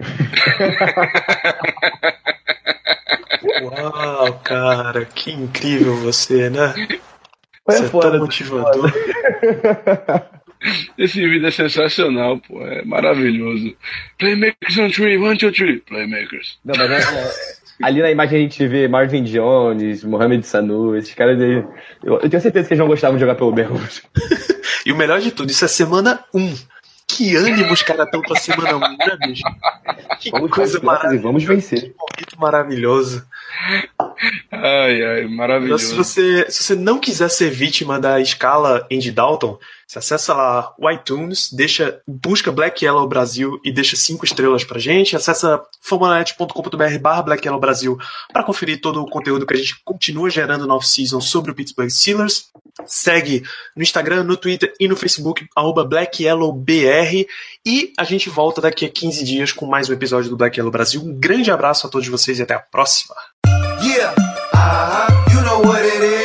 Uau, cara, que incrível você, né? Foi Você é foda, tão motivador. Esse vídeo é sensacional, pô, é maravilhoso. Playmakers on three, one, two, three. Playmakers. Não, mas é- ali na imagem a gente vê Marvin Jones, Mohamed Sanu, esses caras aí. Eu, eu tenho certeza que eles não gostavam de jogar pelo Bengals. E o melhor de tudo, isso é semana 1. Que ânimo os caras estão com a semana 1, né, bicho? Que Vamos coisa e maravilhosa. vamos vencer. Que momento maravilhoso. Ai, ai, Então, se maravilhoso. você, se você não quiser ser vítima da escala Andy Dalton, você acessa lá o iTunes, deixa, busca Black Yellow Brasil e deixa cinco estrelas pra gente. Acessa formularnet.com.br barra Black Yellow Brasil para conferir todo o conteúdo que a gente continua gerando na off-season sobre o Pittsburgh Steelers. Segue no Instagram, no Twitter e no Facebook, arroba BlackYellowBR. E a gente volta daqui a 15 dias com mais um episódio do Black Yellow Brasil. Um grande abraço a todos vocês e até a próxima. Yeah, uh-huh, you know